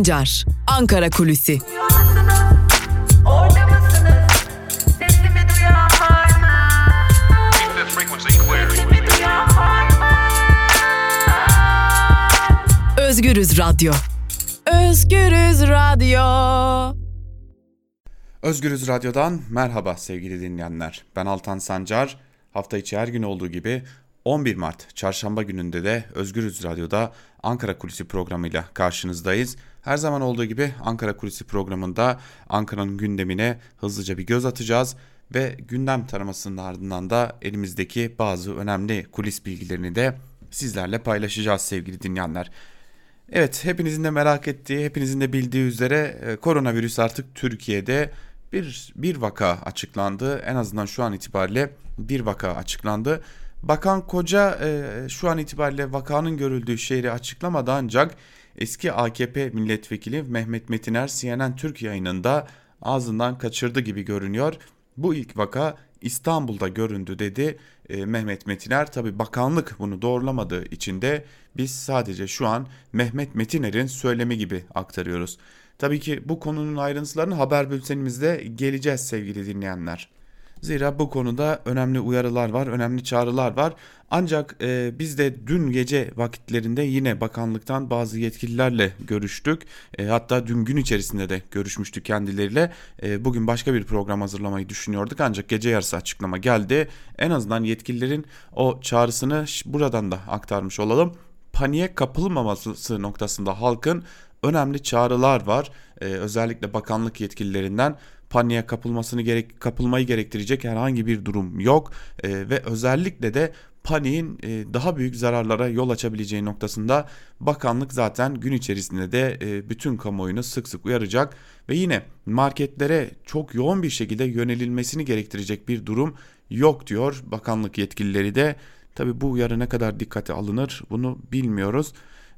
Sancar, Ankara Kulüsi. Özgürüz Radyo. Özgürüz Radyo. Özgürüz Radyo'dan merhaba sevgili dinleyenler. Ben Altan Sancar. Hafta içi her gün olduğu gibi 11 Mart çarşamba gününde de Özgürüz Radyo'da Ankara Kulisi programıyla karşınızdayız. Her zaman olduğu gibi Ankara Kulisi programında Ankara'nın gündemine hızlıca bir göz atacağız ve gündem taramasının ardından da elimizdeki bazı önemli kulis bilgilerini de sizlerle paylaşacağız sevgili dinleyenler. Evet hepinizin de merak ettiği, hepinizin de bildiği üzere e, koronavirüs artık Türkiye'de bir, bir vaka açıklandı. En azından şu an itibariyle bir vaka açıklandı. Bakan Koca e, şu an itibariyle vakanın görüldüğü şehri açıklamadı ancak eski AKP milletvekili Mehmet Metiner CNN Türk yayınında ağzından kaçırdı gibi görünüyor. Bu ilk vaka İstanbul'da göründü dedi e, Mehmet Metiner. Tabi bakanlık bunu doğrulamadığı için de biz sadece şu an Mehmet Metiner'in söylemi gibi aktarıyoruz. Tabii ki bu konunun ayrıntılarını haber bültenimizde geleceğiz sevgili dinleyenler. Zira bu konuda önemli uyarılar var, önemli çağrılar var. Ancak e, biz de dün gece vakitlerinde yine bakanlıktan bazı yetkililerle görüştük. E, hatta dün gün içerisinde de görüşmüştük kendileriyle. E, bugün başka bir program hazırlamayı düşünüyorduk ancak gece yarısı açıklama geldi. En azından yetkililerin o çağrısını buradan da aktarmış olalım. Paniğe kapılmaması noktasında halkın önemli çağrılar var. Ee, özellikle bakanlık yetkililerinden paniğe kapılmasını gerek kapılmayı gerektirecek herhangi bir durum yok ee, ve özellikle de paniğin e, daha büyük zararlara yol açabileceği noktasında bakanlık zaten gün içerisinde de e, bütün kamuoyunu sık sık uyaracak ve yine marketlere çok yoğun bir şekilde yönelilmesini gerektirecek bir durum yok diyor bakanlık yetkilileri de. Tabi bu uyarı ne kadar dikkate alınır bunu bilmiyoruz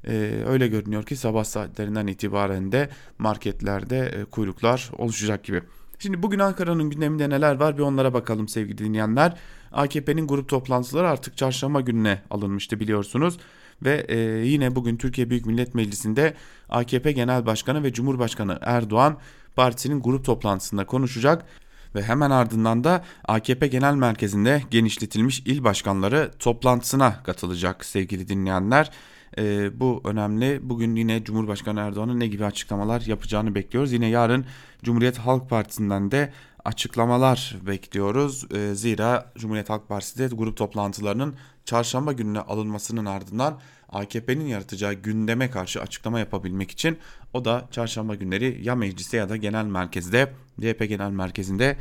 e, öyle görünüyor ki sabah saatlerinden itibaren de marketlerde e, kuyruklar oluşacak gibi. Şimdi bugün Ankara'nın gündeminde neler var bir onlara bakalım sevgili dinleyenler. AKP'nin grup toplantıları artık çarşamba gününe alınmıştı biliyorsunuz. Ve e, yine bugün Türkiye Büyük Millet Meclisi'nde AKP Genel Başkanı ve Cumhurbaşkanı Erdoğan partisinin grup toplantısında konuşacak ve hemen ardından da AKP Genel Merkezi'nde genişletilmiş il başkanları toplantısına katılacak sevgili dinleyenler. E, bu önemli. Bugün yine Cumhurbaşkanı Erdoğan'ın ne gibi açıklamalar yapacağını bekliyoruz. Yine yarın Cumhuriyet Halk Partisi'nden de açıklamalar bekliyoruz. E, zira Cumhuriyet Halk Partisi de grup toplantılarının çarşamba gününe alınmasının ardından AKP'nin yaratacağı gündeme karşı açıklama yapabilmek için o da çarşamba günleri ya mecliste ya da genel merkezde DP genel merkezinde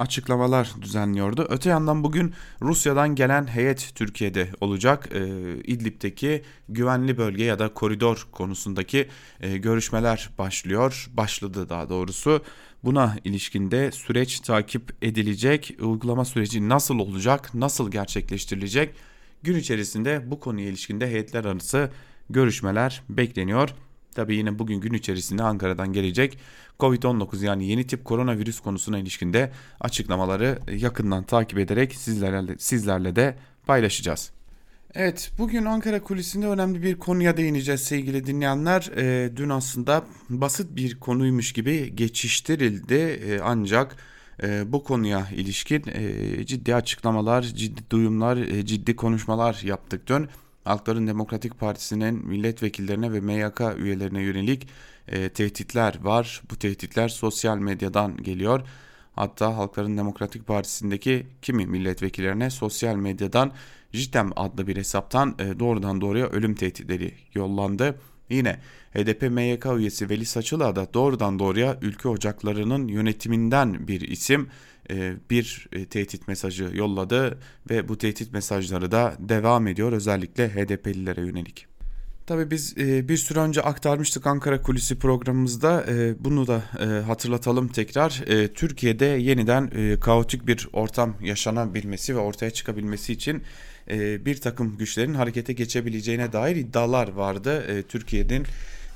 açıklamalar düzenliyordu. Öte yandan bugün Rusya'dan gelen heyet Türkiye'de olacak. E, İdlib'deki güvenli bölge ya da koridor konusundaki e, görüşmeler başlıyor. Başladı daha doğrusu. Buna ilişkinde süreç takip edilecek. Uygulama süreci nasıl olacak? Nasıl gerçekleştirilecek? Gün içerisinde bu konuya ilişkinde heyetler arası görüşmeler bekleniyor. Tabii yine bugün gün içerisinde Ankara'dan gelecek Covid-19 yani yeni tip koronavirüs konusuna ilişkinde açıklamaları yakından takip ederek sizlerle, sizlerle de paylaşacağız. Evet bugün Ankara kulisinde önemli bir konuya değineceğiz sevgili dinleyenler. E, dün aslında basit bir konuymuş gibi geçiştirildi e, ancak e, bu konuya ilişkin e, ciddi açıklamalar, ciddi duyumlar, e, ciddi konuşmalar yaptık dün. Halkların Demokratik Partisi'nin milletvekillerine ve MYK üyelerine yönelik e, tehditler var. Bu tehditler sosyal medyadan geliyor. Hatta Halkların Demokratik Partisi'ndeki kimi milletvekillerine sosyal medyadan JITEM adlı bir hesaptan e, doğrudan doğruya ölüm tehditleri yollandı. Yine HDP MYK üyesi Veli Saçıla da doğrudan doğruya ülke ocaklarının yönetiminden bir isim bir e, tehdit mesajı yolladı ve bu tehdit mesajları da devam ediyor özellikle HDP'lilere yönelik. Tabii biz e, bir süre önce aktarmıştık Ankara Kulisi programımızda bunu da hatırlatalım tekrar. Türkiye'de yeniden kaotik bir ortam yaşanabilmesi ve ortaya çıkabilmesi için bir takım güçlerin harekete geçebileceğine dair iddialar vardı. Türkiye'nin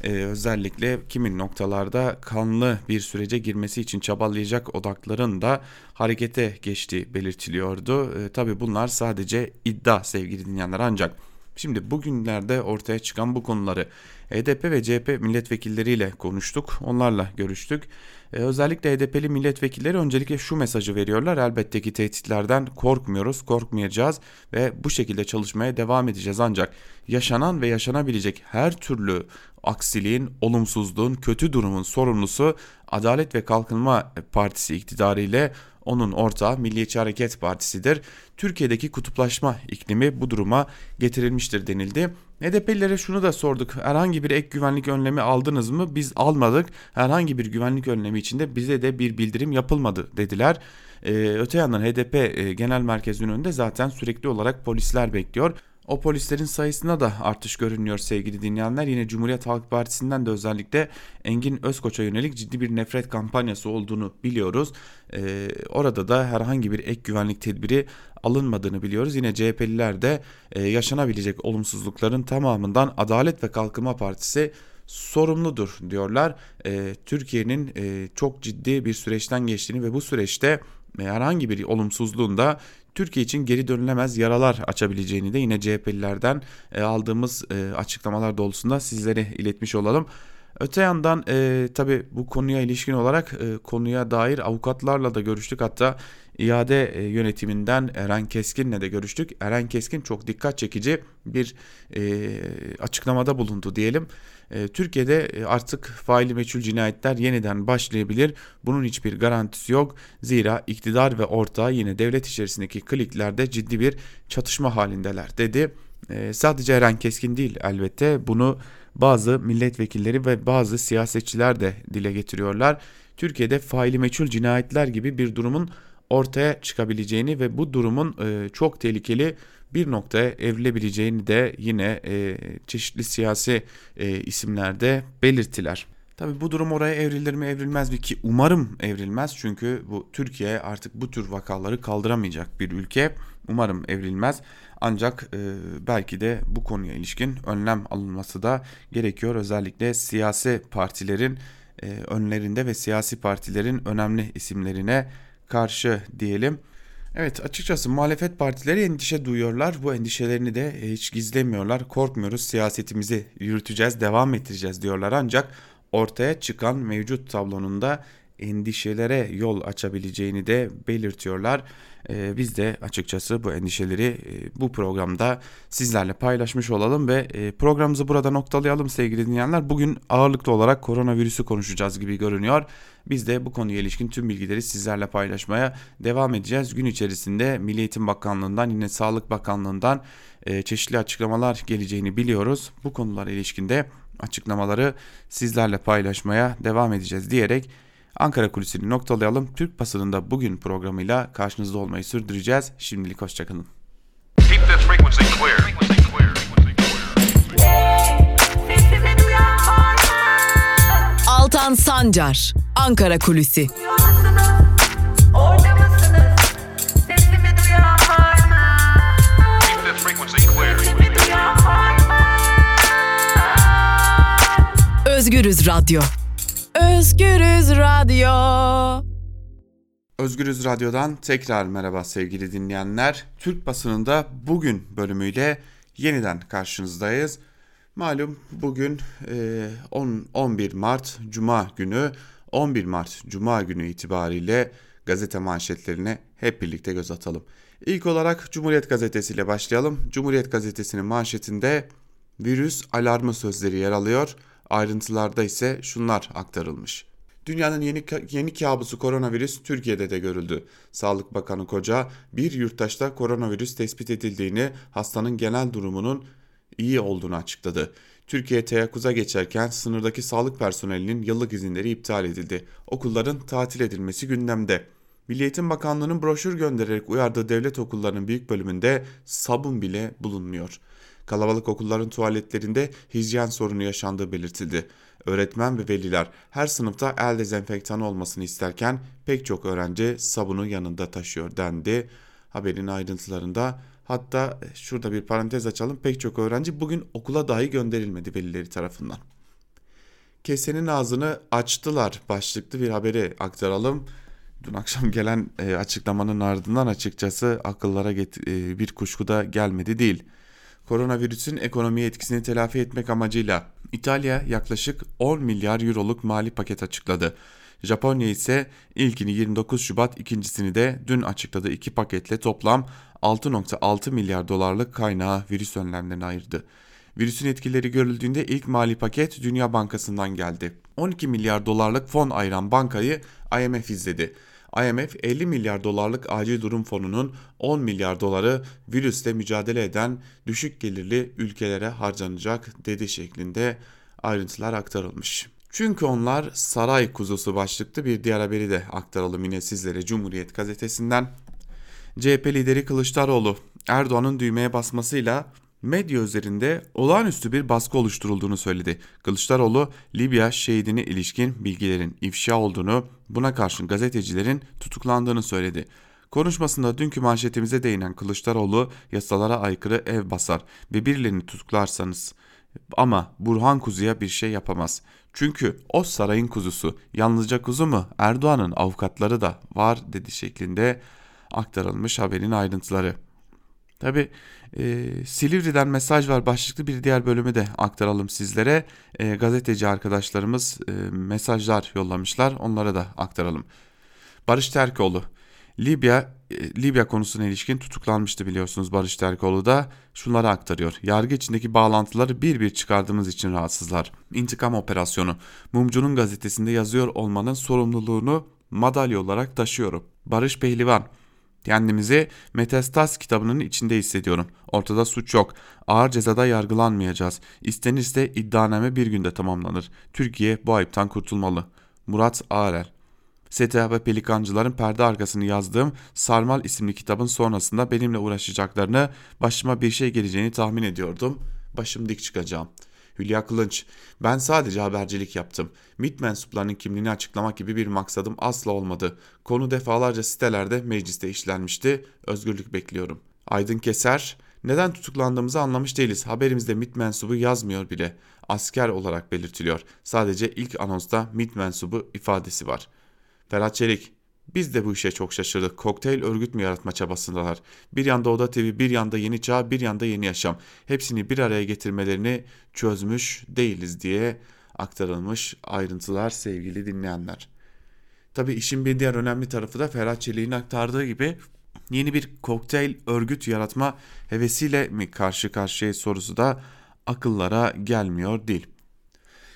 e, özellikle kimin noktalarda kanlı bir sürece girmesi için çabalayacak odakların da harekete geçtiği belirtiliyordu. E, Tabi bunlar sadece iddia sevgili dinleyenler ancak Şimdi bugünlerde ortaya çıkan bu konuları HDP ve CHP milletvekilleriyle konuştuk. Onlarla görüştük. Ee, özellikle HDP'li milletvekilleri öncelikle şu mesajı veriyorlar. Elbette ki tehditlerden korkmuyoruz, korkmayacağız ve bu şekilde çalışmaya devam edeceğiz. Ancak yaşanan ve yaşanabilecek her türlü aksiliğin, olumsuzluğun, kötü durumun sorumlusu Adalet ve Kalkınma Partisi iktidarı ile onun ortağı Milliyetçi Hareket Partisi'dir. Türkiye'deki kutuplaşma iklimi bu duruma getirilmiştir denildi. HDP'lilere şunu da sorduk. Herhangi bir ek güvenlik önlemi aldınız mı? Biz almadık. Herhangi bir güvenlik önlemi içinde bize de bir bildirim yapılmadı dediler. Ee, öte yandan HDP e, Genel Merkezi'nin önünde zaten sürekli olarak polisler bekliyor. O polislerin sayısında da artış görünüyor sevgili dinleyenler. Yine Cumhuriyet Halk Partisi'nden de özellikle Engin Özkoç'a yönelik ciddi bir nefret kampanyası olduğunu biliyoruz. Ee, orada da herhangi bir ek güvenlik tedbiri alınmadığını biliyoruz. Yine CHP'liler de e, yaşanabilecek olumsuzlukların tamamından Adalet ve Kalkınma Partisi sorumludur diyorlar. E, Türkiye'nin e, çok ciddi bir süreçten geçtiğini ve bu süreçte herhangi bir olumsuzluğun da Türkiye için geri dönülemez yaralar açabileceğini de yine CHP'lilerden e, aldığımız e, açıklamalar doğrultusunda sizlere iletmiş olalım. Öte yandan e, tabi bu konuya ilişkin olarak e, konuya dair avukatlarla da görüştük. Hatta iade e, yönetiminden Eren Keskin'le de görüştük. Eren Keskin çok dikkat çekici bir e, açıklamada bulundu diyelim. E, Türkiye'de e, artık faili meçhul cinayetler yeniden başlayabilir. Bunun hiçbir garantisi yok. Zira iktidar ve ortağı yine devlet içerisindeki kliklerde ciddi bir çatışma halindeler dedi. E, sadece Eren Keskin değil elbette bunu bazı milletvekilleri ve bazı siyasetçiler de dile getiriyorlar. Türkiye'de faili meçhul cinayetler gibi bir durumun ortaya çıkabileceğini ve bu durumun e, çok tehlikeli bir noktaya evrilebileceğini de yine e, çeşitli siyasi e, isimlerde belirttiler. Tabi bu durum oraya evrilir mi evrilmez mi ki umarım evrilmez çünkü bu Türkiye artık bu tür vakaları kaldıramayacak bir ülke. Umarım evrilmez ancak e, belki de bu konuya ilişkin önlem alınması da gerekiyor. Özellikle siyasi partilerin e, önlerinde ve siyasi partilerin önemli isimlerine karşı diyelim. Evet açıkçası muhalefet partileri endişe duyuyorlar. Bu endişelerini de e, hiç gizlemiyorlar. Korkmuyoruz siyasetimizi yürüteceğiz, devam ettireceğiz diyorlar. Ancak ortaya çıkan mevcut tablonun da endişelere yol açabileceğini de belirtiyorlar. Ee, biz de açıkçası bu endişeleri e, bu programda sizlerle paylaşmış olalım ve e, programımızı burada noktalayalım sevgili dinleyenler. Bugün ağırlıklı olarak koronavirüsü konuşacağız gibi görünüyor. Biz de bu konuya ilişkin tüm bilgileri sizlerle paylaşmaya devam edeceğiz. Gün içerisinde Milli Eğitim Bakanlığı'ndan yine Sağlık Bakanlığı'ndan e, çeşitli açıklamalar geleceğini biliyoruz. Bu konulara ilişkinde açıklamaları sizlerle paylaşmaya devam edeceğiz diyerek Ankara Kulisi'ni noktalayalım. Türk basınında bugün programıyla karşınızda olmayı sürdüreceğiz. Şimdilik hoşçakalın. Altan Sancar, Ankara Kulüsi. Özgürüz Radyo. Özgürüz Radyo. Özgürüz Radyo'dan tekrar merhaba sevgili dinleyenler. Türk basınında bugün bölümüyle yeniden karşınızdayız. Malum bugün 10 11 Mart Cuma günü 11 Mart Cuma günü itibariyle gazete manşetlerine hep birlikte göz atalım. İlk olarak Cumhuriyet Gazetesi ile başlayalım. Cumhuriyet Gazetesi'nin manşetinde virüs alarmı sözleri yer alıyor. Ayrıntılarda ise şunlar aktarılmış. Dünyanın yeni, yeni kabusu koronavirüs Türkiye'de de görüldü. Sağlık Bakanı Koca bir yurttaşta koronavirüs tespit edildiğini, hastanın genel durumunun iyi olduğunu açıkladı. Türkiye teyakkuza geçerken sınırdaki sağlık personelinin yıllık izinleri iptal edildi. Okulların tatil edilmesi gündemde. Milli Eğitim Bakanlığı'nın broşür göndererek uyardığı devlet okullarının büyük bölümünde sabun bile bulunmuyor. Kalabalık okulların tuvaletlerinde hijyen sorunu yaşandığı belirtildi. Öğretmen ve veliler her sınıfta el dezenfektanı olmasını isterken pek çok öğrenci sabunu yanında taşıyor dendi. Haberin ayrıntılarında hatta şurada bir parantez açalım pek çok öğrenci bugün okula dahi gönderilmedi velileri tarafından. Kesenin ağzını açtılar başlıklı bir haberi aktaralım. Dün akşam gelen e, açıklamanın ardından açıkçası akıllara e, bir kuşku da gelmedi değil. Koronavirüsün ekonomiye etkisini telafi etmek amacıyla İtalya yaklaşık 10 milyar euroluk mali paket açıkladı. Japonya ise ilkini 29 Şubat ikincisini de dün açıkladı. İki paketle toplam 6.6 milyar dolarlık kaynağı virüs önlemlerine ayırdı. Virüsün etkileri görüldüğünde ilk mali paket Dünya Bankası'ndan geldi. 12 milyar dolarlık fon ayıran bankayı IMF izledi. IMF 50 milyar dolarlık acil durum fonunun 10 milyar doları virüsle mücadele eden düşük gelirli ülkelere harcanacak dedi şeklinde ayrıntılar aktarılmış. Çünkü onlar saray kuzusu başlıklı bir diğer haberi de aktaralım yine sizlere Cumhuriyet gazetesinden. CHP lideri Kılıçdaroğlu Erdoğan'ın düğmeye basmasıyla medya üzerinde olağanüstü bir baskı oluşturulduğunu söyledi. Kılıçdaroğlu Libya şehidine ilişkin bilgilerin ifşa olduğunu, buna karşın gazetecilerin tutuklandığını söyledi. Konuşmasında dünkü manşetimize değinen Kılıçdaroğlu yasalara aykırı ev basar ve birilerini tutuklarsanız ama Burhan Kuzu'ya bir şey yapamaz. Çünkü o sarayın kuzusu. Yalnızca kuzu mu? Erdoğan'ın avukatları da var dedi şeklinde aktarılmış haberin ayrıntıları. Tabi e, Silivri'den mesaj var başlıklı bir diğer bölümü de aktaralım sizlere. E, gazeteci arkadaşlarımız e, mesajlar yollamışlar onlara da aktaralım. Barış Terkoğlu Libya Libya konusuna ilişkin tutuklanmıştı biliyorsunuz Barış Terkoğlu da şunları aktarıyor. Yargı içindeki bağlantıları bir bir çıkardığımız için rahatsızlar. İntikam operasyonu. Mumcu'nun gazetesinde yazıyor olmanın sorumluluğunu madalya olarak taşıyorum. Barış Pehlivan Kendimizi Metastas kitabının içinde hissediyorum. Ortada suç yok. Ağır cezada yargılanmayacağız. İstenirse iddianame bir günde tamamlanır. Türkiye bu ayıptan kurtulmalı. Murat Ağrel STA ve Pelikancıların perde arkasını yazdığım Sarmal isimli kitabın sonrasında benimle uğraşacaklarını, başıma bir şey geleceğini tahmin ediyordum. Başım dik çıkacağım. Hülya Kılınç, ben sadece habercilik yaptım. MİT mensuplarının kimliğini açıklamak gibi bir maksadım asla olmadı. Konu defalarca sitelerde mecliste işlenmişti. Özgürlük bekliyorum. Aydın Keser, neden tutuklandığımızı anlamış değiliz. Haberimizde MİT mensubu yazmıyor bile. Asker olarak belirtiliyor. Sadece ilk anonsta MİT mensubu ifadesi var. Ferhat Çelik, biz de bu işe çok şaşırdık. Kokteyl örgüt mü yaratma çabasındalar. Bir yanda Oda TV, bir yanda Yeni Çağ, bir yanda Yeni Yaşam. Hepsini bir araya getirmelerini çözmüş değiliz diye aktarılmış ayrıntılar sevgili dinleyenler. Tabi işin bir diğer önemli tarafı da Ferhat Çelik'in aktardığı gibi yeni bir kokteyl örgüt yaratma hevesiyle mi karşı karşıya sorusu da akıllara gelmiyor değil.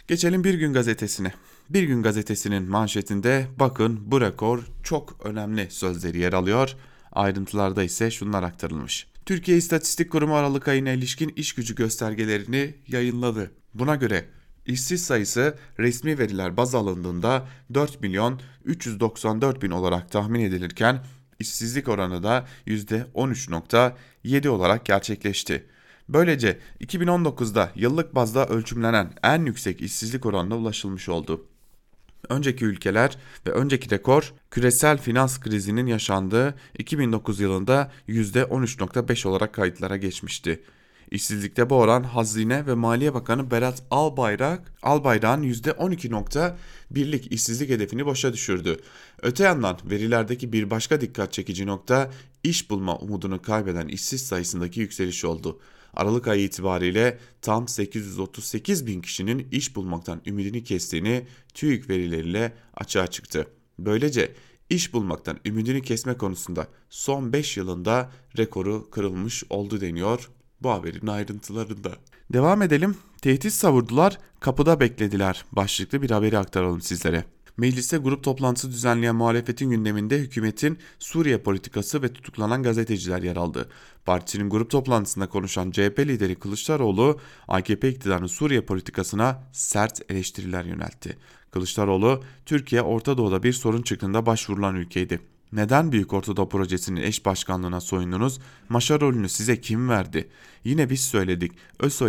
Geçelim Bir Gün Gazetesi'ne. Bir Gün Gazetesi'nin manşetinde bakın bu rekor çok önemli sözleri yer alıyor. Ayrıntılarda ise şunlar aktarılmış. Türkiye İstatistik Kurumu Aralık ayına ilişkin iş gücü göstergelerini yayınladı. Buna göre işsiz sayısı resmi veriler baz alındığında 4 milyon 394 bin olarak tahmin edilirken işsizlik oranı da %13.7 olarak gerçekleşti. Böylece 2019'da yıllık bazda ölçümlenen en yüksek işsizlik oranına ulaşılmış oldu. Önceki ülkeler ve önceki rekor küresel finans krizinin yaşandığı 2009 yılında %13.5 olarak kayıtlara geçmişti. İşsizlikte bu oran Hazine ve Maliye Bakanı Berat Albayrak, Albayrak'ın %12.1'lik işsizlik hedefini boşa düşürdü. Öte yandan verilerdeki bir başka dikkat çekici nokta iş bulma umudunu kaybeden işsiz sayısındaki yükseliş oldu. Aralık ayı itibariyle tam 838 bin kişinin iş bulmaktan ümidini kestiğini TÜİK verileriyle açığa çıktı. Böylece iş bulmaktan ümidini kesme konusunda son 5 yılında rekoru kırılmış oldu deniyor bu haberin ayrıntılarında. Devam edelim. Tehdit savurdular, kapıda beklediler. Başlıklı bir haberi aktaralım sizlere. Mecliste grup toplantısı düzenleyen muhalefetin gündeminde hükümetin Suriye politikası ve tutuklanan gazeteciler yer aldı. Partisinin grup toplantısında konuşan CHP lideri Kılıçdaroğlu, AKP iktidarının Suriye politikasına sert eleştiriler yöneltti. Kılıçdaroğlu, Türkiye Orta Doğu'da bir sorun çıktığında başvurulan ülkeydi. Neden Büyük Ortadoğu Projesi'nin eş başkanlığına soyundunuz? Maşa rolünü size kim verdi? Yine biz söyledik. ÖSO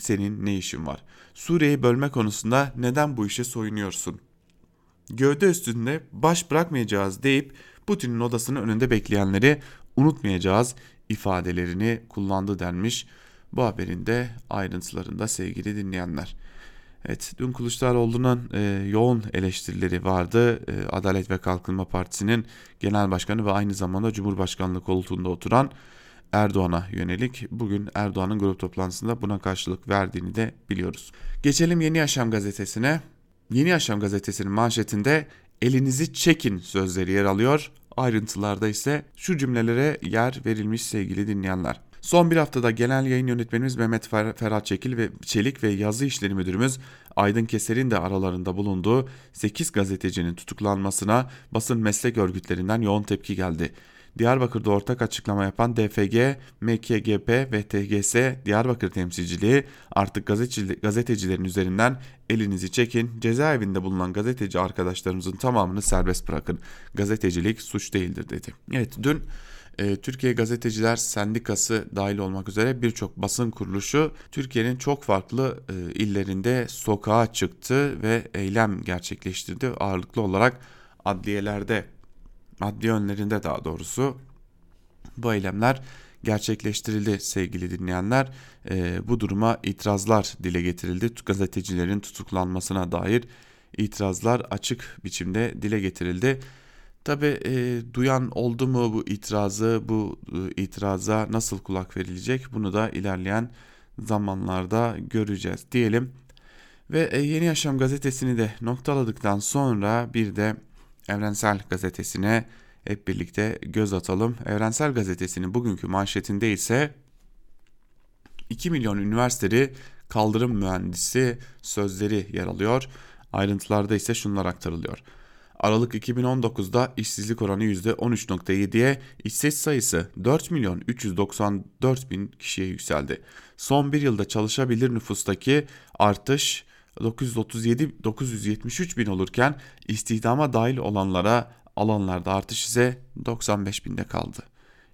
senin ne işin var? Suriye'yi bölme konusunda neden bu işe soyunuyorsun? Gövde üstünde baş bırakmayacağız deyip Putin'in odasının önünde bekleyenleri unutmayacağız ifadelerini kullandı denmiş. Bu haberin de ayrıntılarında sevgili dinleyenler. Evet dün Kılıçdaroğlu'nun e, yoğun eleştirileri vardı. E, Adalet ve Kalkınma Partisi'nin genel başkanı ve aynı zamanda Cumhurbaşkanlığı koltuğunda oturan Erdoğan'a yönelik. Bugün Erdoğan'ın grup toplantısında buna karşılık verdiğini de biliyoruz. Geçelim Yeni Yaşam gazetesine. Yeni Yaşam gazetesinin manşetinde elinizi çekin sözleri yer alıyor. Ayrıntılarda ise şu cümlelere yer verilmiş sevgili dinleyenler. Son bir haftada genel yayın yönetmenimiz Mehmet Ferhat Çekil ve Çelik ve yazı işleri müdürümüz Aydın Keser'in de aralarında bulunduğu 8 gazetecinin tutuklanmasına basın meslek örgütlerinden yoğun tepki geldi. Diyarbakır'da ortak açıklama yapan DFG, MKGP ve TGS Diyarbakır temsilciliği artık gazetecilerin üzerinden elinizi çekin, cezaevinde bulunan gazeteci arkadaşlarımızın tamamını serbest bırakın. Gazetecilik suç değildir dedi. Evet dün e, Türkiye Gazeteciler Sendikası dahil olmak üzere birçok basın kuruluşu Türkiye'nin çok farklı e, illerinde sokağa çıktı ve eylem gerçekleştirdi. Ağırlıklı olarak adliyelerde, adliye önlerinde daha doğrusu bu eylemler gerçekleştirildi sevgili dinleyenler. E, bu duruma itirazlar dile getirildi. Gazetecilerin tutuklanmasına dair itirazlar açık biçimde dile getirildi. Tabi e, duyan oldu mu bu itirazı, bu e, itiraza nasıl kulak verilecek bunu da ilerleyen zamanlarda göreceğiz diyelim. Ve e, Yeni Yaşam gazetesini de noktaladıktan sonra bir de Evrensel gazetesine hep birlikte göz atalım. Evrensel gazetesinin bugünkü manşetinde ise 2 milyon üniversiteli kaldırım mühendisi sözleri yer alıyor. Ayrıntılarda ise şunlar aktarılıyor. Aralık 2019'da işsizlik oranı %13.7'ye, işsiz sayısı 4 milyon 394 bin kişiye yükseldi. Son bir yılda çalışabilir nüfustaki artış 937 973 bin olurken istihdama dahil olanlara alanlarda artış ise 95 binde kaldı.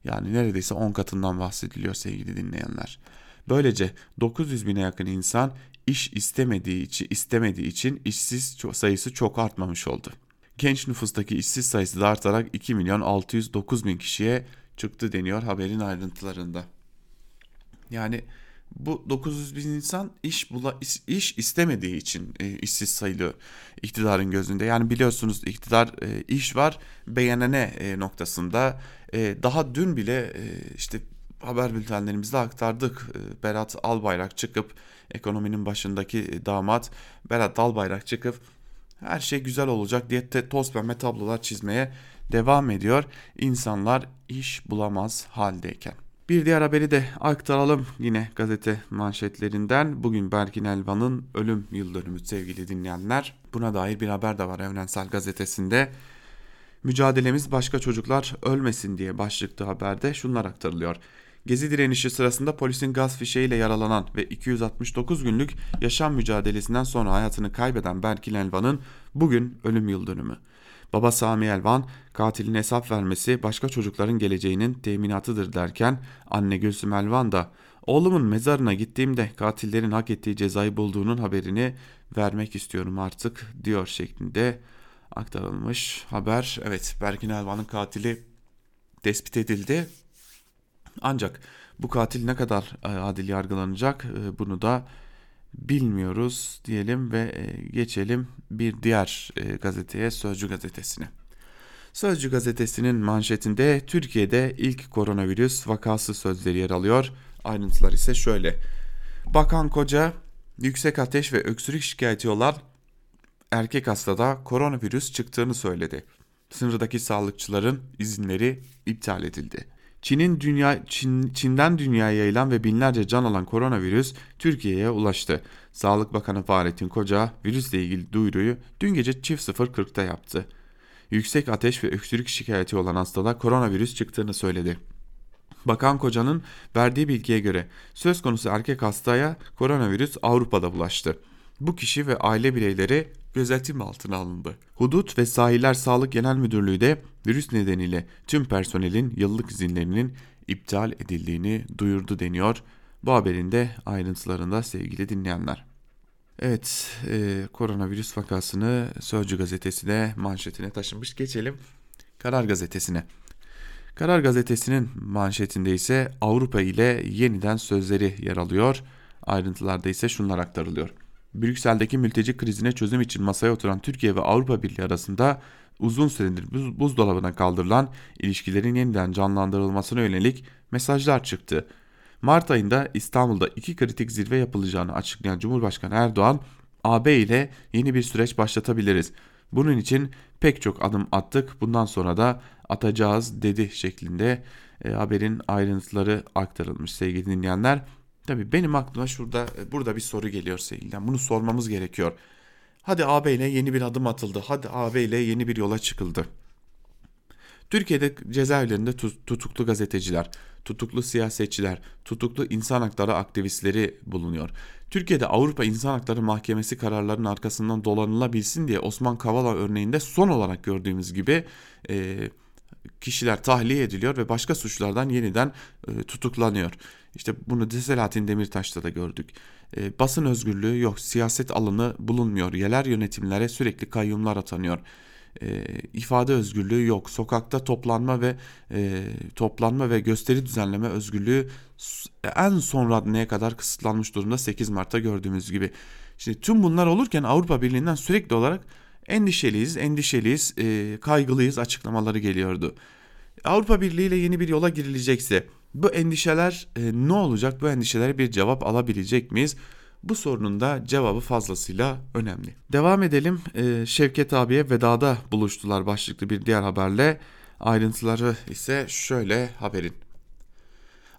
Yani neredeyse 10 katından bahsediliyor sevgili dinleyenler. Böylece 900 bine yakın insan iş istemediği için, istemediği için işsiz sayısı çok artmamış oldu genç nüfustaki işsiz sayısı da artarak 2 milyon 609 bin kişiye çıktı deniyor haberin ayrıntılarında. Yani bu 900 bin insan iş bula, iş, istemediği için e, işsiz sayılı iktidarın gözünde. Yani biliyorsunuz iktidar e, iş var beğenene e, noktasında. E, daha dün bile e, işte haber bültenlerimizde aktardık. E, Berat Albayrak çıkıp ekonominin başındaki damat Berat Albayrak çıkıp her şey güzel olacak diye toz pembe tablolar çizmeye devam ediyor. İnsanlar iş bulamaz haldeyken. Bir diğer haberi de aktaralım yine gazete manşetlerinden. Bugün Berkin Elvan'ın ölüm yıl dönümü sevgili dinleyenler. Buna dair bir haber de var Evrensel Gazetesi'nde. Mücadelemiz başka çocuklar ölmesin diye başlıklı haberde şunlar aktarılıyor. Gezi direnişi sırasında polisin gaz fişeğiyle yaralanan ve 269 günlük yaşam mücadelesinden sonra hayatını kaybeden Berkin Elvan'ın bugün ölüm yıl dönümü. Baba Sami Elvan katilin hesap vermesi başka çocukların geleceğinin teminatıdır derken anne Gülsüm Elvan da oğlumun mezarına gittiğimde katillerin hak ettiği cezayı bulduğunun haberini vermek istiyorum artık diyor şeklinde aktarılmış haber. Evet Berkin Elvan'ın katili tespit edildi ancak bu katil ne kadar e, adil yargılanacak e, bunu da bilmiyoruz diyelim ve e, geçelim bir diğer gazeteye Sözcü gazetesine. Sözcü gazetesinin manşetinde Türkiye'de ilk koronavirüs vakası sözleri yer alıyor. Ayrıntılar ise şöyle. Bakan Koca yüksek ateş ve öksürük şikayeti olan erkek hastada koronavirüs çıktığını söyledi. Sınırdaki sağlıkçıların izinleri iptal edildi. Çin'in dünya Çin, Çin'den dünyaya yayılan ve binlerce can alan koronavirüs Türkiye'ye ulaştı. Sağlık Bakanı Fahrettin Koca virüsle ilgili duyuruyu dün gece çift 0.40'da yaptı. Yüksek ateş ve öksürük şikayeti olan hastada koronavirüs çıktığını söyledi. Bakan Koca'nın verdiği bilgiye göre söz konusu erkek hastaya koronavirüs Avrupa'da bulaştı. Bu kişi ve aile bireyleri gözetim altına alındı. Hudut ve Sahiller Sağlık Genel Müdürlüğü de virüs nedeniyle tüm personelin yıllık izinlerinin iptal edildiğini duyurdu deniyor. Bu haberin de ayrıntılarında sevgili dinleyenler. Evet, e, koronavirüs vakasını Sözcü gazetesi de manşetine taşımış. Geçelim Karar gazetesine. Karar gazetesinin manşetinde ise Avrupa ile yeniden sözleri yer alıyor. Ayrıntılarda ise şunlar aktarılıyor. Brüksel'deki mülteci krizine çözüm için masaya oturan Türkiye ve Avrupa Birliği arasında uzun süredir buz, buzdolabına kaldırılan ilişkilerin yeniden canlandırılmasına yönelik mesajlar çıktı. Mart ayında İstanbul'da iki kritik zirve yapılacağını açıklayan Cumhurbaşkanı Erdoğan, AB ile yeni bir süreç başlatabiliriz. Bunun için pek çok adım attık. Bundan sonra da atacağız dedi şeklinde e, haberin ayrıntıları aktarılmış sevgili dinleyenler. Tabi benim aklıma şurada e, burada bir soru geliyor sevgili. Bunu sormamız gerekiyor. Hadi AB ile yeni bir adım atıldı. Hadi AB ile yeni bir yola çıkıldı. Türkiye'de cezaevlerinde tutuklu gazeteciler, tutuklu siyasetçiler, tutuklu insan hakları aktivistleri bulunuyor. Türkiye'de Avrupa İnsan Hakları Mahkemesi kararlarının arkasından dolanılabilsin diye Osman Kavala örneğinde son olarak gördüğümüz gibi e, kişiler tahliye ediliyor ve başka suçlardan yeniden e, tutuklanıyor. İşte bunu de Selahattin Demirtaş'ta da gördük. E, basın özgürlüğü yok, siyaset alanı bulunmuyor, yerel yönetimlere sürekli kayyumlar atanıyor e, ifade özgürlüğü yok. Sokakta toplanma ve e, toplanma ve gösteri düzenleme özgürlüğü en son raddeye kadar kısıtlanmış durumda 8 Mart'ta gördüğümüz gibi. Şimdi tüm bunlar olurken Avrupa Birliği'nden sürekli olarak endişeliyiz, endişeliyiz, e, kaygılıyız açıklamaları geliyordu. Avrupa Birliği ile yeni bir yola girilecekse bu endişeler e, ne olacak? Bu endişelere bir cevap alabilecek miyiz? Bu sorunun da cevabı fazlasıyla önemli. Devam edelim. Ee, Şevket abiye vedada buluştular başlıklı bir diğer haberle. Ayrıntıları ise şöyle haberin.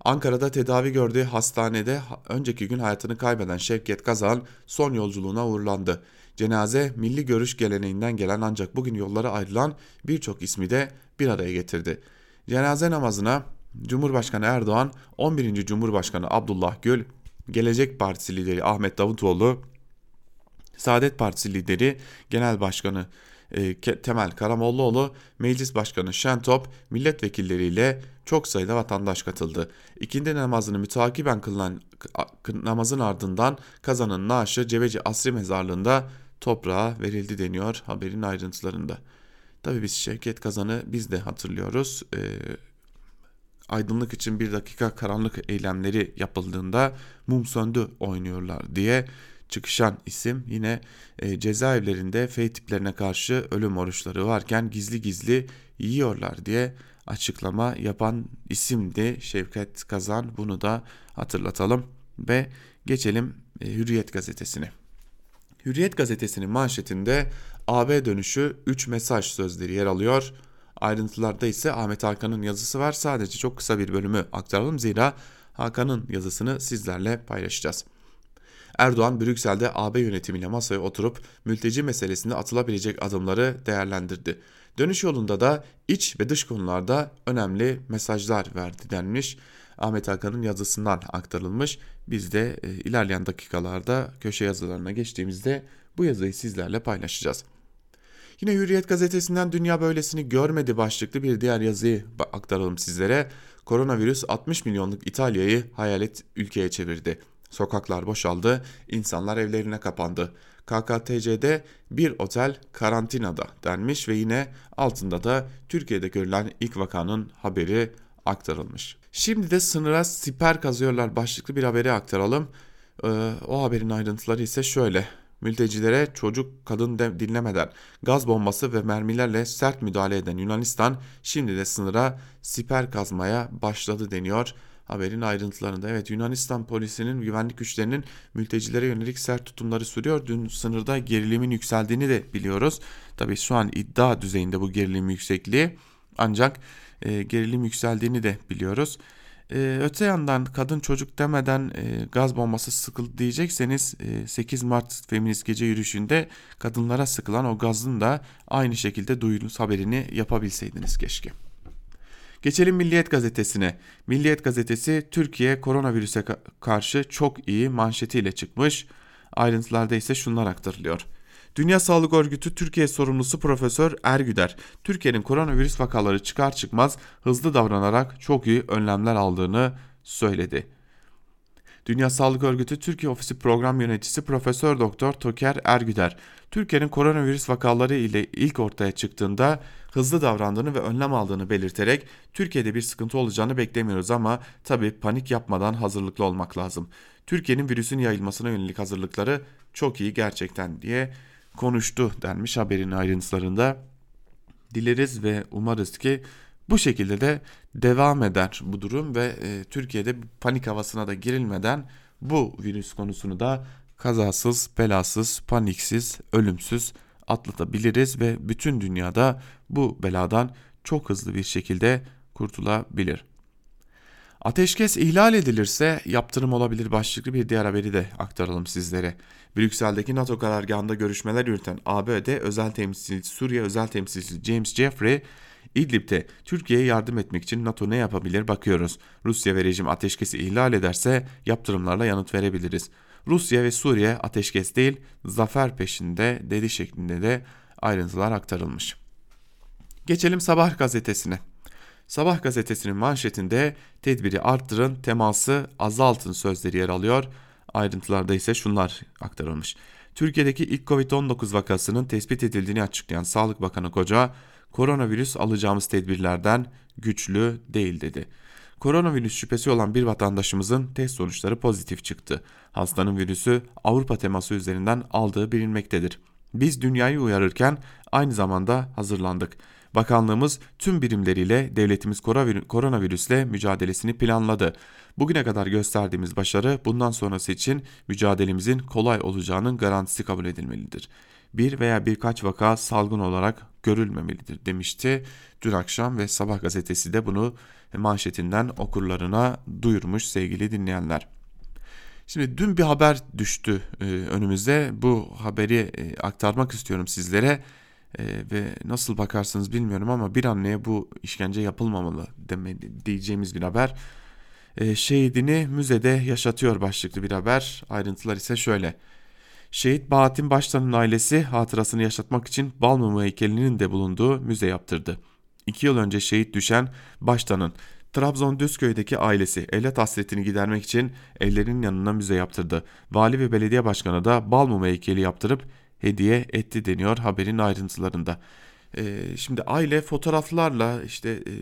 Ankara'da tedavi gördüğü hastanede önceki gün hayatını kaybeden Şevket Kazan son yolculuğuna uğurlandı. Cenaze milli görüş geleneğinden gelen ancak bugün yollara ayrılan birçok ismi de bir araya getirdi. Cenaze namazına Cumhurbaşkanı Erdoğan, 11. Cumhurbaşkanı Abdullah Gül, Gelecek Partisi lideri Ahmet Davutoğlu, Saadet Partisi lideri Genel Başkanı e, Temel Karamollaoğlu, Meclis Başkanı Şentop, milletvekilleriyle çok sayıda vatandaş katıldı. İkindi namazını mütakiben kılınan namazın ardından kazanın naaşı Cebeci Asri Mezarlığı'nda toprağa verildi deniyor haberin ayrıntılarında. Tabi biz Şevket Kazan'ı biz de hatırlıyoruz. Ee, aydınlık için bir dakika karanlık eylemleri yapıldığında mum söndü oynuyorlar diye çıkışan isim yine e, cezaevlerinde fey tiplerine karşı ölüm oruçları varken gizli gizli yiyorlar diye açıklama yapan isimdi Şevket Kazan bunu da hatırlatalım ve geçelim e, Hürriyet gazetesine. Hürriyet gazetesinin manşetinde AB dönüşü 3 mesaj sözleri yer alıyor. Ayrıntılarda ise Ahmet Hakan'ın yazısı var. Sadece çok kısa bir bölümü aktaralım zira Hakan'ın yazısını sizlerle paylaşacağız. Erdoğan Brüksel'de AB yönetimiyle masaya oturup mülteci meselesinde atılabilecek adımları değerlendirdi. Dönüş yolunda da iç ve dış konularda önemli mesajlar verdi denmiş. Ahmet Hakan'ın yazısından aktarılmış. Biz de e, ilerleyen dakikalarda köşe yazılarına geçtiğimizde bu yazıyı sizlerle paylaşacağız. Yine Hürriyet gazetesinden Dünya böylesini görmedi başlıklı bir diğer yazıyı aktaralım sizlere. Koronavirüs 60 milyonluk İtalya'yı hayalet ülkeye çevirdi. Sokaklar boşaldı, insanlar evlerine kapandı. KKTC'de bir otel karantinada denmiş ve yine altında da Türkiye'de görülen ilk vakanın haberi aktarılmış. Şimdi de sınıra siper kazıyorlar başlıklı bir haberi aktaralım. Ee, o haberin ayrıntıları ise şöyle. Mültecilere çocuk kadın dinlemeden gaz bombası ve mermilerle sert müdahale eden Yunanistan şimdi de sınıra siper kazmaya başladı deniyor. Haberin ayrıntılarında evet Yunanistan polisinin güvenlik güçlerinin mültecilere yönelik sert tutumları sürüyor. Dün sınırda gerilimin yükseldiğini de biliyoruz. Tabii şu an iddia düzeyinde bu gerilim yüksekliği ancak e, gerilim yükseldiğini de biliyoruz. Ee, öte yandan kadın çocuk demeden e, gaz bombası sıkıldı diyecekseniz e, 8 Mart Feminist Gece Yürüyüşü'nde kadınlara sıkılan o gazın da aynı şekilde duyunuz haberini yapabilseydiniz keşke. Geçelim Milliyet Gazetesi'ne. Milliyet Gazetesi Türkiye koronavirüse karşı çok iyi manşetiyle çıkmış. Ayrıntılarda ise şunlar aktarılıyor. Dünya Sağlık Örgütü Türkiye sorumlusu Profesör Ergüder, Türkiye'nin koronavirüs vakaları çıkar çıkmaz hızlı davranarak çok iyi önlemler aldığını söyledi. Dünya Sağlık Örgütü Türkiye Ofisi Program Yöneticisi Profesör Doktor Toker Ergüder, Türkiye'nin koronavirüs vakaları ile ilk ortaya çıktığında hızlı davrandığını ve önlem aldığını belirterek Türkiye'de bir sıkıntı olacağını beklemiyoruz ama tabi panik yapmadan hazırlıklı olmak lazım. Türkiye'nin virüsün yayılmasına yönelik hazırlıkları çok iyi gerçekten diye konuştu denmiş haberin ayrıntılarında. Dileriz ve umarız ki Bu şekilde de devam eder bu durum ve e, Türkiye'de panik havasına da girilmeden bu virüs konusunu da kazasız, belasız, paniksiz, ölümsüz atlatabiliriz ve bütün dünyada bu beladan çok hızlı bir şekilde kurtulabilir. Ateşkes ihlal edilirse yaptırım olabilir başlıklı bir diğer haberi de aktaralım sizlere. Brüksel'deki NATO karargahında görüşmeler yürüten ABD özel temsilcisi Suriye özel temsilcisi James Jeffrey, İdlib'de Türkiye'ye yardım etmek için NATO ne yapabilir bakıyoruz. Rusya ve rejim ateşkesi ihlal ederse yaptırımlarla yanıt verebiliriz. Rusya ve Suriye ateşkes değil zafer peşinde dedi şeklinde de ayrıntılar aktarılmış. Geçelim Sabah gazetesine. Sabah gazetesinin manşetinde tedbiri arttırın, teması azaltın sözleri yer alıyor. Ayrıntılarda ise şunlar aktarılmış. Türkiye'deki ilk Covid-19 vakasının tespit edildiğini açıklayan Sağlık Bakanı Koca, koronavirüs alacağımız tedbirlerden güçlü değil dedi. Koronavirüs şüphesi olan bir vatandaşımızın test sonuçları pozitif çıktı. Hastanın virüsü Avrupa teması üzerinden aldığı bilinmektedir. Biz dünyayı uyarırken aynı zamanda hazırlandık. Bakanlığımız tüm birimleriyle devletimiz koronavirüsle mücadelesini planladı. Bugüne kadar gösterdiğimiz başarı bundan sonrası için mücadelemizin kolay olacağının garantisi kabul edilmelidir. Bir veya birkaç vaka salgın olarak görülmemelidir demişti dün akşam ve Sabah gazetesi de bunu manşetinden okurlarına duyurmuş sevgili dinleyenler. Şimdi dün bir haber düştü e, önümüze. Bu haberi e, aktarmak istiyorum sizlere. E, ve nasıl bakarsınız bilmiyorum ama bir anneye bu işkence yapılmamalı deme, diyeceğimiz bir haber. E, şehidini müzede yaşatıyor başlıklı bir haber. Ayrıntılar ise şöyle. Şehit Bahattin Baştan'ın ailesi hatırasını yaşatmak için Balmumu heykelinin de bulunduğu müze yaptırdı. İki yıl önce şehit düşen Baştan'ın Trabzon Düzköy'deki ailesi evlat hasretini gidermek için evlerinin yanına müze yaptırdı. Vali ve belediye başkanı da Balmumu heykeli yaptırıp hediye etti deniyor haberin ayrıntılarında. Ee, şimdi aile fotoğraflarla işte e,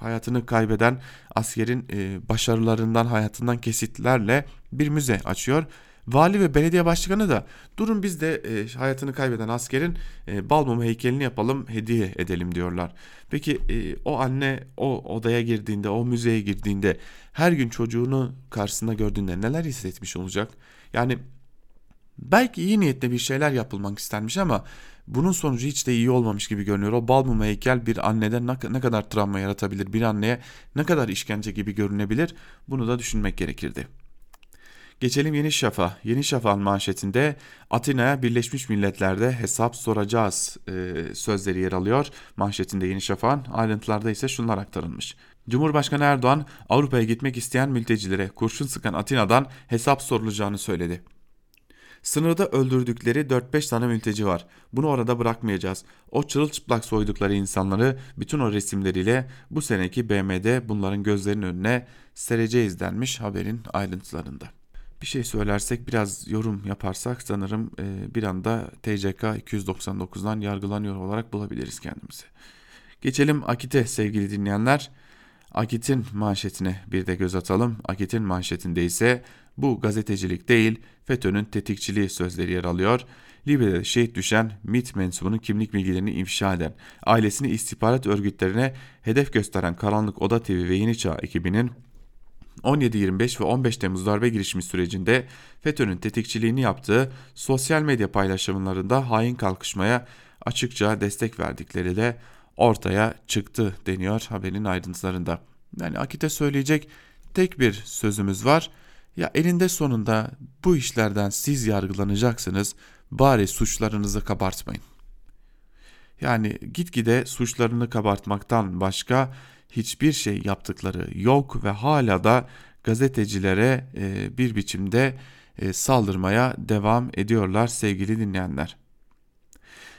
hayatını kaybeden askerin e, başarılarından hayatından kesitlerle bir müze açıyor. Vali ve belediye başkanı da durun biz de e, hayatını kaybeden askerin e, bal heykelini yapalım hediye edelim diyorlar. Peki o anne o odaya girdiğinde o müzeye girdiğinde her gün çocuğunu karşısında gördüğünde neler hissetmiş olacak? Yani Belki iyi niyetle bir şeyler yapılmak istenmiş ama bunun sonucu hiç de iyi olmamış gibi görünüyor. O bal heykel bir anneden ne kadar travma yaratabilir, bir anneye ne kadar işkence gibi görünebilir bunu da düşünmek gerekirdi. Geçelim Yeni Şaf'a. Yeni Şafak'ın manşetinde Atina'ya Birleşmiş Milletler'de hesap soracağız e, sözleri yer alıyor. Manşetinde Yeni Şafak'ın ayrıntılarda ise şunlar aktarılmış. Cumhurbaşkanı Erdoğan Avrupa'ya gitmek isteyen mültecilere kurşun sıkan Atina'dan hesap sorulacağını söyledi. Sınırda öldürdükleri 4-5 tane mülteci var. Bunu orada bırakmayacağız. O çırılçıplak soydukları insanları bütün o resimleriyle bu seneki BM'de bunların gözlerinin önüne sereceğiz denmiş haberin ayrıntılarında. Bir şey söylersek biraz yorum yaparsak sanırım e, bir anda TCK 299'dan yargılanıyor olarak bulabiliriz kendimizi. Geçelim Akit'e sevgili dinleyenler. Akit'in manşetine bir de göz atalım. Akit'in manşetinde ise bu gazetecilik değil FETÖ'nün tetikçiliği sözleri yer alıyor. Libya'da şehit düşen MIT mensubunun kimlik bilgilerini ifşa eden, ailesini istihbarat örgütlerine hedef gösteren Karanlık Oda TV ve Yeni Çağ ekibinin 17-25 ve 15 Temmuz darbe girişimi sürecinde FETÖ'nün tetikçiliğini yaptığı sosyal medya paylaşımlarında hain kalkışmaya açıkça destek verdikleri de ortaya çıktı deniyor haberin ayrıntılarında. Yani Akit'e söyleyecek tek bir sözümüz var. Ya elinde sonunda bu işlerden siz yargılanacaksınız. Bari suçlarınızı kabartmayın. Yani gitgide suçlarını kabartmaktan başka hiçbir şey yaptıkları yok ve hala da gazetecilere e, bir biçimde e, saldırmaya devam ediyorlar sevgili dinleyenler.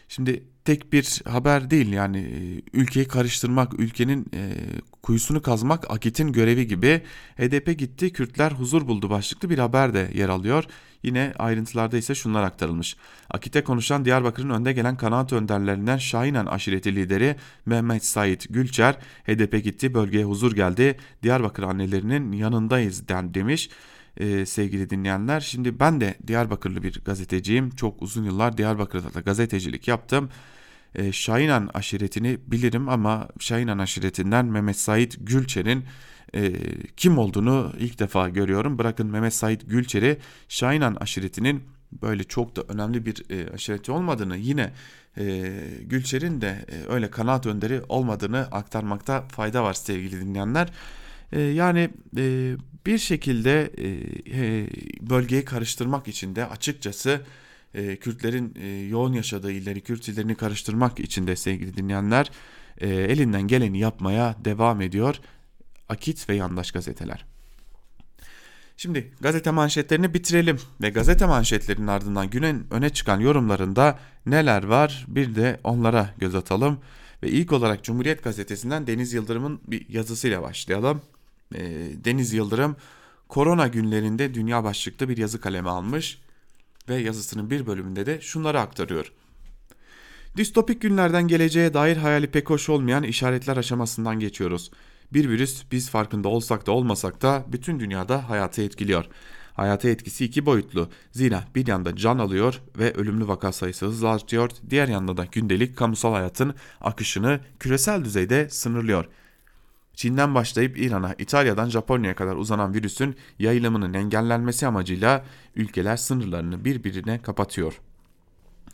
Şimdi tek bir haber değil yani e, ülkeyi karıştırmak, ülkenin e, kuyusunu kazmak Akit'in görevi gibi HDP gitti Kürtler huzur buldu başlıklı bir haber de yer alıyor. Yine ayrıntılarda ise şunlar aktarılmış. Akit'e konuşan Diyarbakır'ın önde gelen kanaat önderlerinden Şahinen aşireti lideri Mehmet Said Gülçer HDP gitti bölgeye huzur geldi Diyarbakır annelerinin yanındayız den demiş ee, sevgili dinleyenler. Şimdi ben de Diyarbakırlı bir gazeteciyim. Çok uzun yıllar Diyarbakır'da da gazetecilik yaptım. E, Şahinan aşiretini bilirim ama Şahinan aşiretinden Mehmet Said Gülçer'in e, kim olduğunu ilk defa görüyorum. Bırakın Mehmet Said Gülçer'i Şahinan aşiretinin böyle çok da önemli bir e, aşireti olmadığını yine e, Gülçer'in de e, öyle kanaat önderi olmadığını aktarmakta fayda var sevgili dinleyenler. E, yani e, bir şekilde e, e, bölgeyi karıştırmak için de açıkçası e, Kürtlerin e, yoğun yaşadığı illeri Kürt karıştırmak için de sevgili dinleyenler e, elinden geleni yapmaya devam ediyor. Akit ve yandaş gazeteler. Şimdi gazete manşetlerini bitirelim ve gazete manşetlerinin ardından günün öne çıkan yorumlarında neler var bir de onlara göz atalım. Ve ilk olarak Cumhuriyet Gazetesi'nden Deniz Yıldırım'ın bir yazısıyla başlayalım. E, Deniz Yıldırım korona günlerinde dünya başlıklı bir yazı kaleme almış ve yazısının bir bölümünde de şunları aktarıyor. Distopik günlerden geleceğe dair hayali pek hoş olmayan işaretler aşamasından geçiyoruz. Bir virüs biz farkında olsak da olmasak da bütün dünyada hayatı etkiliyor. Hayata etkisi iki boyutlu. Zira bir yanda can alıyor ve ölümlü vaka sayısı hızla artıyor. Diğer yanda da gündelik kamusal hayatın akışını küresel düzeyde sınırlıyor. Çin'den başlayıp İran'a, İtalya'dan Japonya'ya kadar uzanan virüsün yayılımının engellenmesi amacıyla ülkeler sınırlarını birbirine kapatıyor.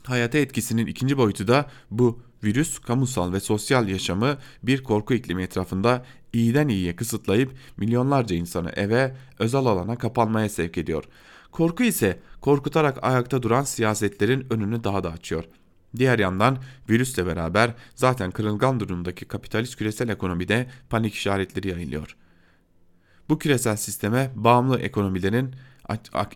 Hayata etkisinin ikinci boyutu da bu virüs kamusal ve sosyal yaşamı bir korku iklimi etrafında iyiden iyiye kısıtlayıp milyonlarca insanı eve, özel alana kapanmaya sevk ediyor. Korku ise korkutarak ayakta duran siyasetlerin önünü daha da açıyor. Diğer yandan virüsle beraber zaten kırılgan durumdaki kapitalist küresel ekonomide panik işaretleri yayılıyor. Bu küresel sisteme bağımlı ekonomilerin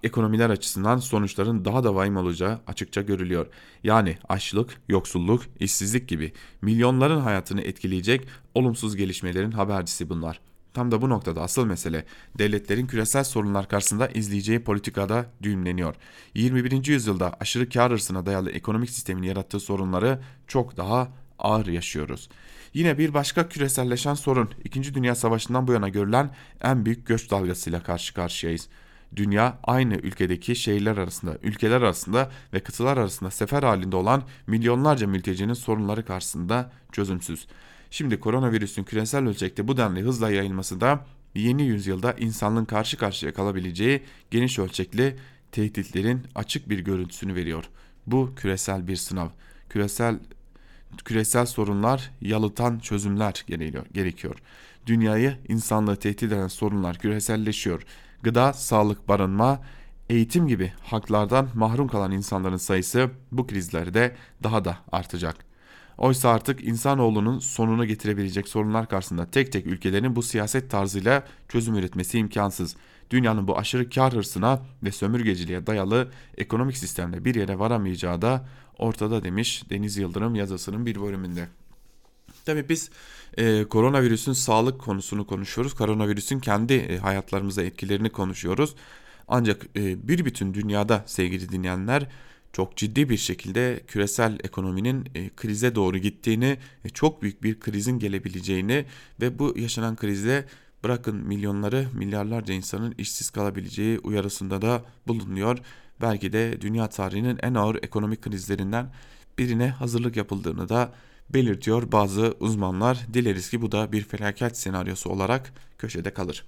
ekonomiler açısından sonuçların daha da vahim olacağı açıkça görülüyor. Yani açlık, yoksulluk, işsizlik gibi milyonların hayatını etkileyecek olumsuz gelişmelerin habercisi bunlar. Tam da bu noktada asıl mesele devletlerin küresel sorunlar karşısında izleyeceği politikada düğümleniyor. 21. yüzyılda aşırı kar hırsına dayalı ekonomik sistemin yarattığı sorunları çok daha ağır yaşıyoruz. Yine bir başka küreselleşen sorun 2. Dünya Savaşı'ndan bu yana görülen en büyük göç dalgasıyla karşı karşıyayız. Dünya aynı ülkedeki şehirler arasında, ülkeler arasında ve kıtalar arasında sefer halinde olan milyonlarca mültecinin sorunları karşısında çözümsüz. Şimdi koronavirüsün küresel ölçekte bu denli hızla yayılması da yeni yüzyılda insanlığın karşı karşıya kalabileceği geniş ölçekli tehditlerin açık bir görüntüsünü veriyor. Bu küresel bir sınav. Küresel küresel sorunlar yalıtan çözümler gerekiyor. Dünyayı insanlığı tehdit eden sorunlar küreselleşiyor. Gıda, sağlık, barınma, eğitim gibi haklardan mahrum kalan insanların sayısı bu krizlerde daha da artacak. Oysa artık insanoğlunun sonunu getirebilecek sorunlar karşısında tek tek ülkelerin bu siyaset tarzıyla çözüm üretmesi imkansız. Dünyanın bu aşırı kar hırsına ve sömürgeciliğe dayalı ekonomik sistemle bir yere varamayacağı da ortada demiş Deniz Yıldırım yazısının bir bölümünde. Tabii biz e, koronavirüsün sağlık konusunu konuşuyoruz. Koronavirüsün kendi e, hayatlarımıza etkilerini konuşuyoruz. Ancak e, bir bütün dünyada sevgili dinleyenler çok ciddi bir şekilde küresel ekonominin e, krize doğru gittiğini, e, çok büyük bir krizin gelebileceğini ve bu yaşanan krizde bırakın milyonları, milyarlarca insanın işsiz kalabileceği uyarısında da bulunuyor. Belki de dünya tarihinin en ağır ekonomik krizlerinden birine hazırlık yapıldığını da belirtiyor bazı uzmanlar. Dileriz ki bu da bir felaket senaryosu olarak köşede kalır.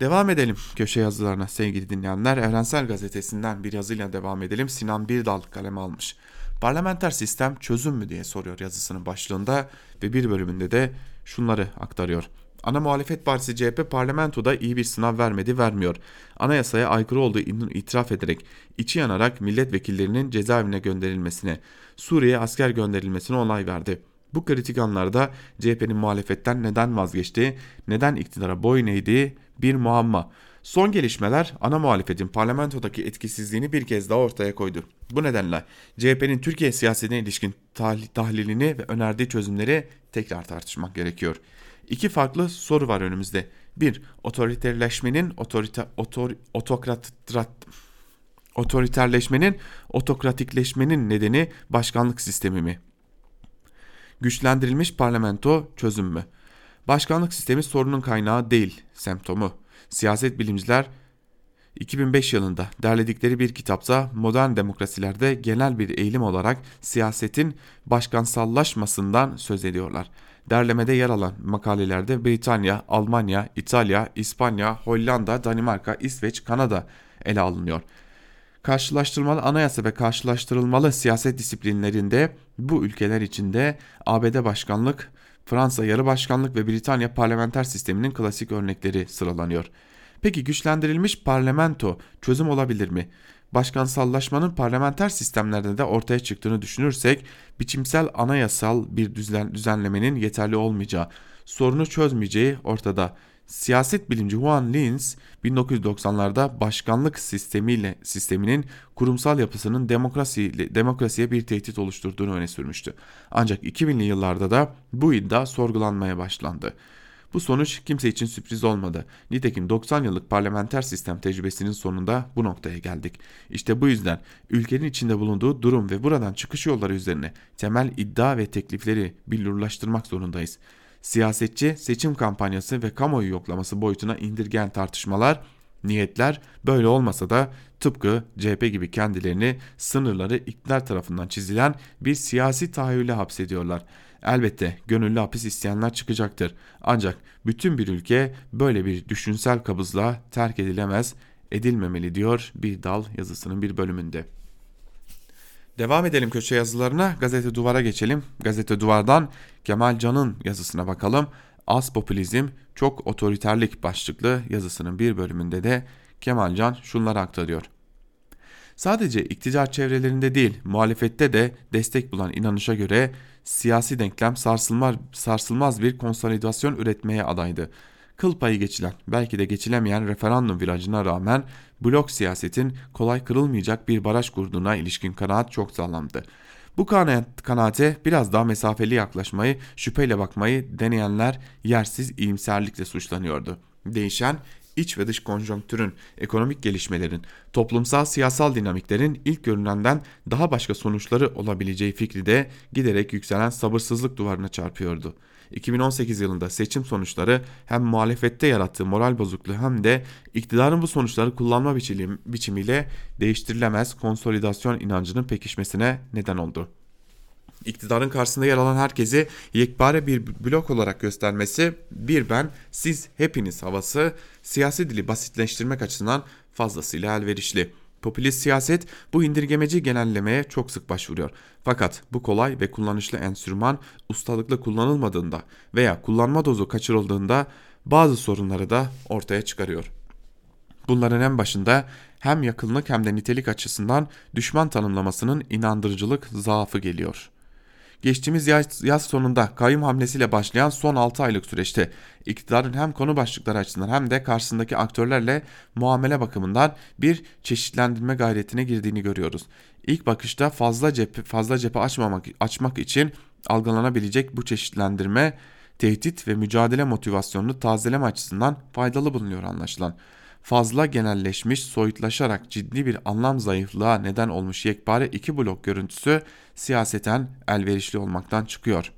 Devam edelim köşe yazılarına sevgili dinleyenler. Evrensel Gazetesi'nden bir yazıyla devam edelim. Sinan Birdal kaleme almış. Parlamenter sistem çözüm mü diye soruyor yazısının başlığında ve bir bölümünde de şunları aktarıyor. Ana muhalefet partisi CHP parlamentoda iyi bir sınav vermedi vermiyor. Anayasaya aykırı olduğu itiraf ederek içi yanarak milletvekillerinin cezaevine gönderilmesine, Suriye'ye asker gönderilmesine onay verdi. Bu kritik anlarda CHP'nin muhalefetten neden vazgeçtiği, neden iktidara boyun eğdiği bir muamma. Son gelişmeler ana muhalefetin parlamentodaki etkisizliğini bir kez daha ortaya koydu. Bu nedenle CHP'nin Türkiye siyasetine ilişkin tahlilini ve önerdiği çözümleri tekrar tartışmak gerekiyor. İki farklı soru var önümüzde. Bir, otoriterleşmenin otorite, otor, otokrat, otoriterleşmenin otokratikleşmenin nedeni başkanlık sistemi mi? Güçlendirilmiş parlamento çözüm mü? Başkanlık sistemi sorunun kaynağı değil, semptomu. Siyaset bilimciler 2005 yılında derledikleri bir kitapta modern demokrasilerde genel bir eğilim olarak siyasetin başkansallaşmasından söz ediyorlar. Derlemede yer alan makalelerde Britanya, Almanya, İtalya, İspanya, Hollanda, Danimarka, İsveç, Kanada ele alınıyor. Karşılaştırmalı anayasa ve karşılaştırılmalı siyaset disiplinlerinde bu ülkeler içinde ABD başkanlık, Fransa yarı başkanlık ve Britanya parlamenter sisteminin klasik örnekleri sıralanıyor. Peki güçlendirilmiş parlamento çözüm olabilir mi? Başkansallaşmanın parlamenter sistemlerde de ortaya çıktığını düşünürsek biçimsel anayasal bir düzenlemenin yeterli olmayacağı, sorunu çözmeyeceği ortada. Siyaset bilimci Juan Linz 1990'larda başkanlık sistemiyle sisteminin kurumsal yapısının demokrasi, demokrasiye bir tehdit oluşturduğunu öne sürmüştü. Ancak 2000'li yıllarda da bu iddia sorgulanmaya başlandı. Bu sonuç kimse için sürpriz olmadı. Nitekim 90 yıllık parlamenter sistem tecrübesinin sonunda bu noktaya geldik. İşte bu yüzden ülkenin içinde bulunduğu durum ve buradan çıkış yolları üzerine temel iddia ve teklifleri billurlaştırmak zorundayız. Siyasetçi seçim kampanyası ve kamuoyu yoklaması boyutuna indirgen tartışmalar, niyetler böyle olmasa da tıpkı CHP gibi kendilerini sınırları iktidar tarafından çizilen bir siyasi tahayyüle hapsediyorlar. Elbette gönüllü hapis isteyenler çıkacaktır. Ancak bütün bir ülke böyle bir düşünsel kabızla terk edilemez, edilmemeli diyor bir dal yazısının bir bölümünde. Devam edelim köşe yazılarına. Gazete Duvar'a geçelim. Gazete Duvar'dan Kemal Can'ın yazısına bakalım. Az popülizm, çok otoriterlik başlıklı yazısının bir bölümünde de Kemal Can şunları aktarıyor. Sadece iktidar çevrelerinde değil, muhalefette de destek bulan inanışa göre siyasi denklem sarsılmaz, sarsılmaz bir konsolidasyon üretmeye adaydı. Kıl payı geçilen, belki de geçilemeyen referandum virajına rağmen blok siyasetin kolay kırılmayacak bir baraj kurduğuna ilişkin kanaat çok sağlamdı. Bu kanaat, kanaate biraz daha mesafeli yaklaşmayı, şüpheyle bakmayı deneyenler yersiz iyimserlikle suçlanıyordu. Değişen iç ve dış konjonktürün, ekonomik gelişmelerin, toplumsal siyasal dinamiklerin ilk görünenden daha başka sonuçları olabileceği fikri de giderek yükselen sabırsızlık duvarına çarpıyordu. 2018 yılında seçim sonuçları hem muhalefette yarattığı moral bozukluğu hem de iktidarın bu sonuçları kullanma biçimiyle değiştirilemez konsolidasyon inancının pekişmesine neden oldu iktidarın karşısında yer alan herkesi yekpare bir blok olarak göstermesi bir ben siz hepiniz havası siyasi dili basitleştirmek açısından fazlasıyla elverişli. Popülist siyaset bu indirgemeci genellemeye çok sık başvuruyor. Fakat bu kolay ve kullanışlı enstrüman ustalıkla kullanılmadığında veya kullanma dozu kaçırıldığında bazı sorunları da ortaya çıkarıyor. Bunların en başında hem yakınlık hem de nitelik açısından düşman tanımlamasının inandırıcılık zaafı geliyor.'' Geçtiğimiz yaz, yaz sonunda kayyum hamlesiyle başlayan son 6 aylık süreçte iktidarın hem konu başlıkları açısından hem de karşısındaki aktörlerle muamele bakımından bir çeşitlendirme gayretine girdiğini görüyoruz. İlk bakışta fazla cephe, fazla cephe açmamak, açmak için algılanabilecek bu çeşitlendirme tehdit ve mücadele motivasyonunu tazeleme açısından faydalı bulunuyor anlaşılan fazla genelleşmiş, soyutlaşarak ciddi bir anlam zayıflığa neden olmuş yekpare iki blok görüntüsü siyaseten elverişli olmaktan çıkıyor.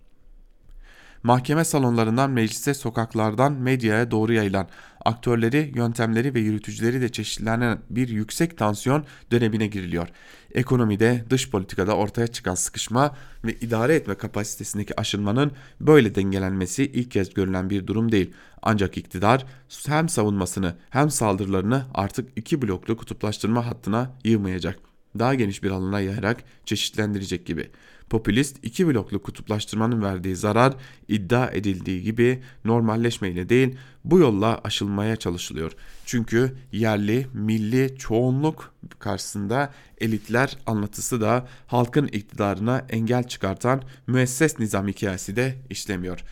Mahkeme salonlarından meclise, sokaklardan medyaya doğru yayılan aktörleri, yöntemleri ve yürütücüleri de çeşitlenen bir yüksek tansiyon dönemine giriliyor. Ekonomide, dış politikada ortaya çıkan sıkışma ve idare etme kapasitesindeki aşınmanın böyle dengelenmesi ilk kez görülen bir durum değil. Ancak iktidar hem savunmasını hem saldırılarını artık iki bloklu kutuplaştırma hattına yığmayacak. Daha geniş bir alana yayarak çeşitlendirecek gibi popülist iki bloklu kutuplaştırmanın verdiği zarar iddia edildiği gibi normalleşmeyle değil bu yolla aşılmaya çalışılıyor. Çünkü yerli, milli çoğunluk karşısında elitler anlatısı da halkın iktidarına engel çıkartan müesses nizam hikayesi de işlemiyor.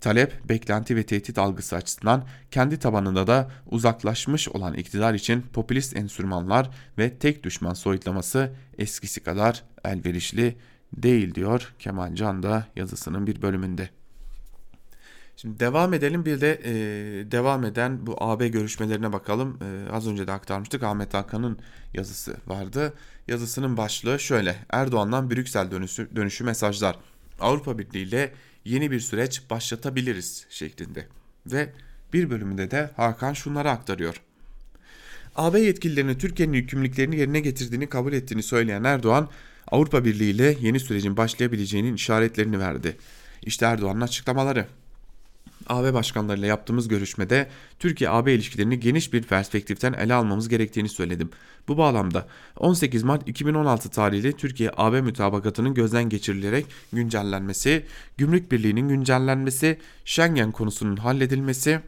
Talep, beklenti ve tehdit algısı açısından kendi tabanında da uzaklaşmış olan iktidar için popülist enstrümanlar ve tek düşman soyutlaması eskisi kadar elverişli değil diyor Kemal Can da yazısının bir bölümünde. Şimdi devam edelim bir de e, devam eden bu AB görüşmelerine bakalım. E, az önce de aktarmıştık Ahmet Hakan'ın yazısı vardı. Yazısının başlığı şöyle Erdoğan'dan Brüksel dönüşü, dönüşü mesajlar. Avrupa Birliği ile yeni bir süreç başlatabiliriz şeklinde. Ve bir bölümünde de Hakan şunları aktarıyor. AB yetkililerine Türkiye'nin yükümlülüklerini yerine getirdiğini kabul ettiğini söyleyen Erdoğan, Avrupa Birliği ile yeni sürecin başlayabileceğinin işaretlerini verdi. İşte Erdoğan'ın açıklamaları. AB başkanlarıyla yaptığımız görüşmede Türkiye-AB ilişkilerini geniş bir perspektiften ele almamız gerektiğini söyledim. Bu bağlamda 18 Mart 2016 tarihli Türkiye-AB mütabakatının gözden geçirilerek güncellenmesi, gümrük birliğinin güncellenmesi, Schengen konusunun halledilmesi,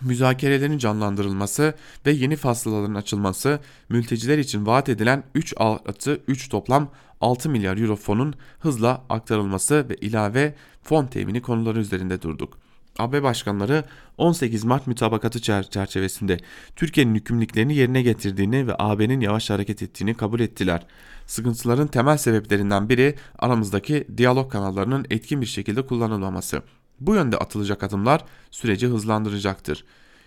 müzakerelerin canlandırılması ve yeni fasılaların açılması, mülteciler için vaat edilen 3 artı 3 toplam 6 milyar euro fonun hızla aktarılması ve ilave fon temini konuları üzerinde durduk. AB başkanları 18 Mart mütabakatı çerçevesinde Türkiye'nin hükümlülüklerini yerine getirdiğini ve AB'nin yavaş hareket ettiğini kabul ettiler. Sıkıntıların temel sebeplerinden biri aramızdaki diyalog kanallarının etkin bir şekilde kullanılmaması. Bu yönde atılacak adımlar süreci hızlandıracaktır.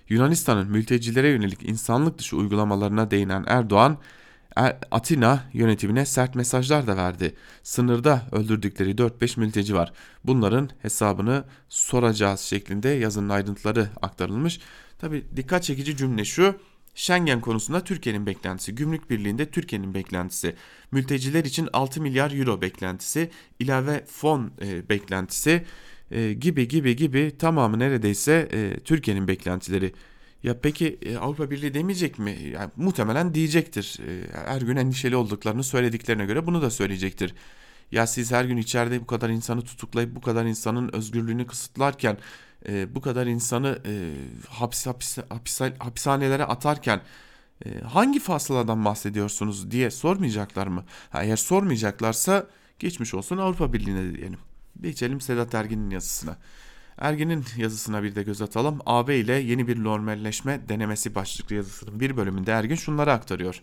Yunanistan'ın mültecilere yönelik insanlık dışı uygulamalarına değinen Erdoğan, Atina yönetimine sert mesajlar da verdi. Sınırda öldürdükleri 4-5 mülteci var. Bunların hesabını soracağız şeklinde yazının ayrıntıları aktarılmış. Tabi dikkat çekici cümle şu. Schengen konusunda Türkiye'nin beklentisi, gümrük birliğinde Türkiye'nin beklentisi, mülteciler için 6 milyar euro beklentisi, ilave fon e, beklentisi e, gibi gibi gibi tamamı neredeyse e, Türkiye'nin beklentileri. Ya peki e, Avrupa Birliği demeyecek mi? Yani muhtemelen diyecektir. E, her gün endişeli olduklarını söylediklerine göre bunu da söyleyecektir. Ya siz her gün içeride bu kadar insanı tutuklayıp bu kadar insanın özgürlüğünü kısıtlarken e, bu kadar insanı e, hapis, hapis, hapis, hapishanelere atarken hangi fasıladan bahsediyorsunuz diye sormayacaklar mı? Eğer sormayacaklarsa geçmiş olsun Avrupa Birliği'ne diyelim. Geçelim Sedat Ergin'in yazısına. Ergin'in yazısına bir de göz atalım. AB ile yeni bir normalleşme denemesi başlıklı yazısının bir bölümünde Ergin şunları aktarıyor.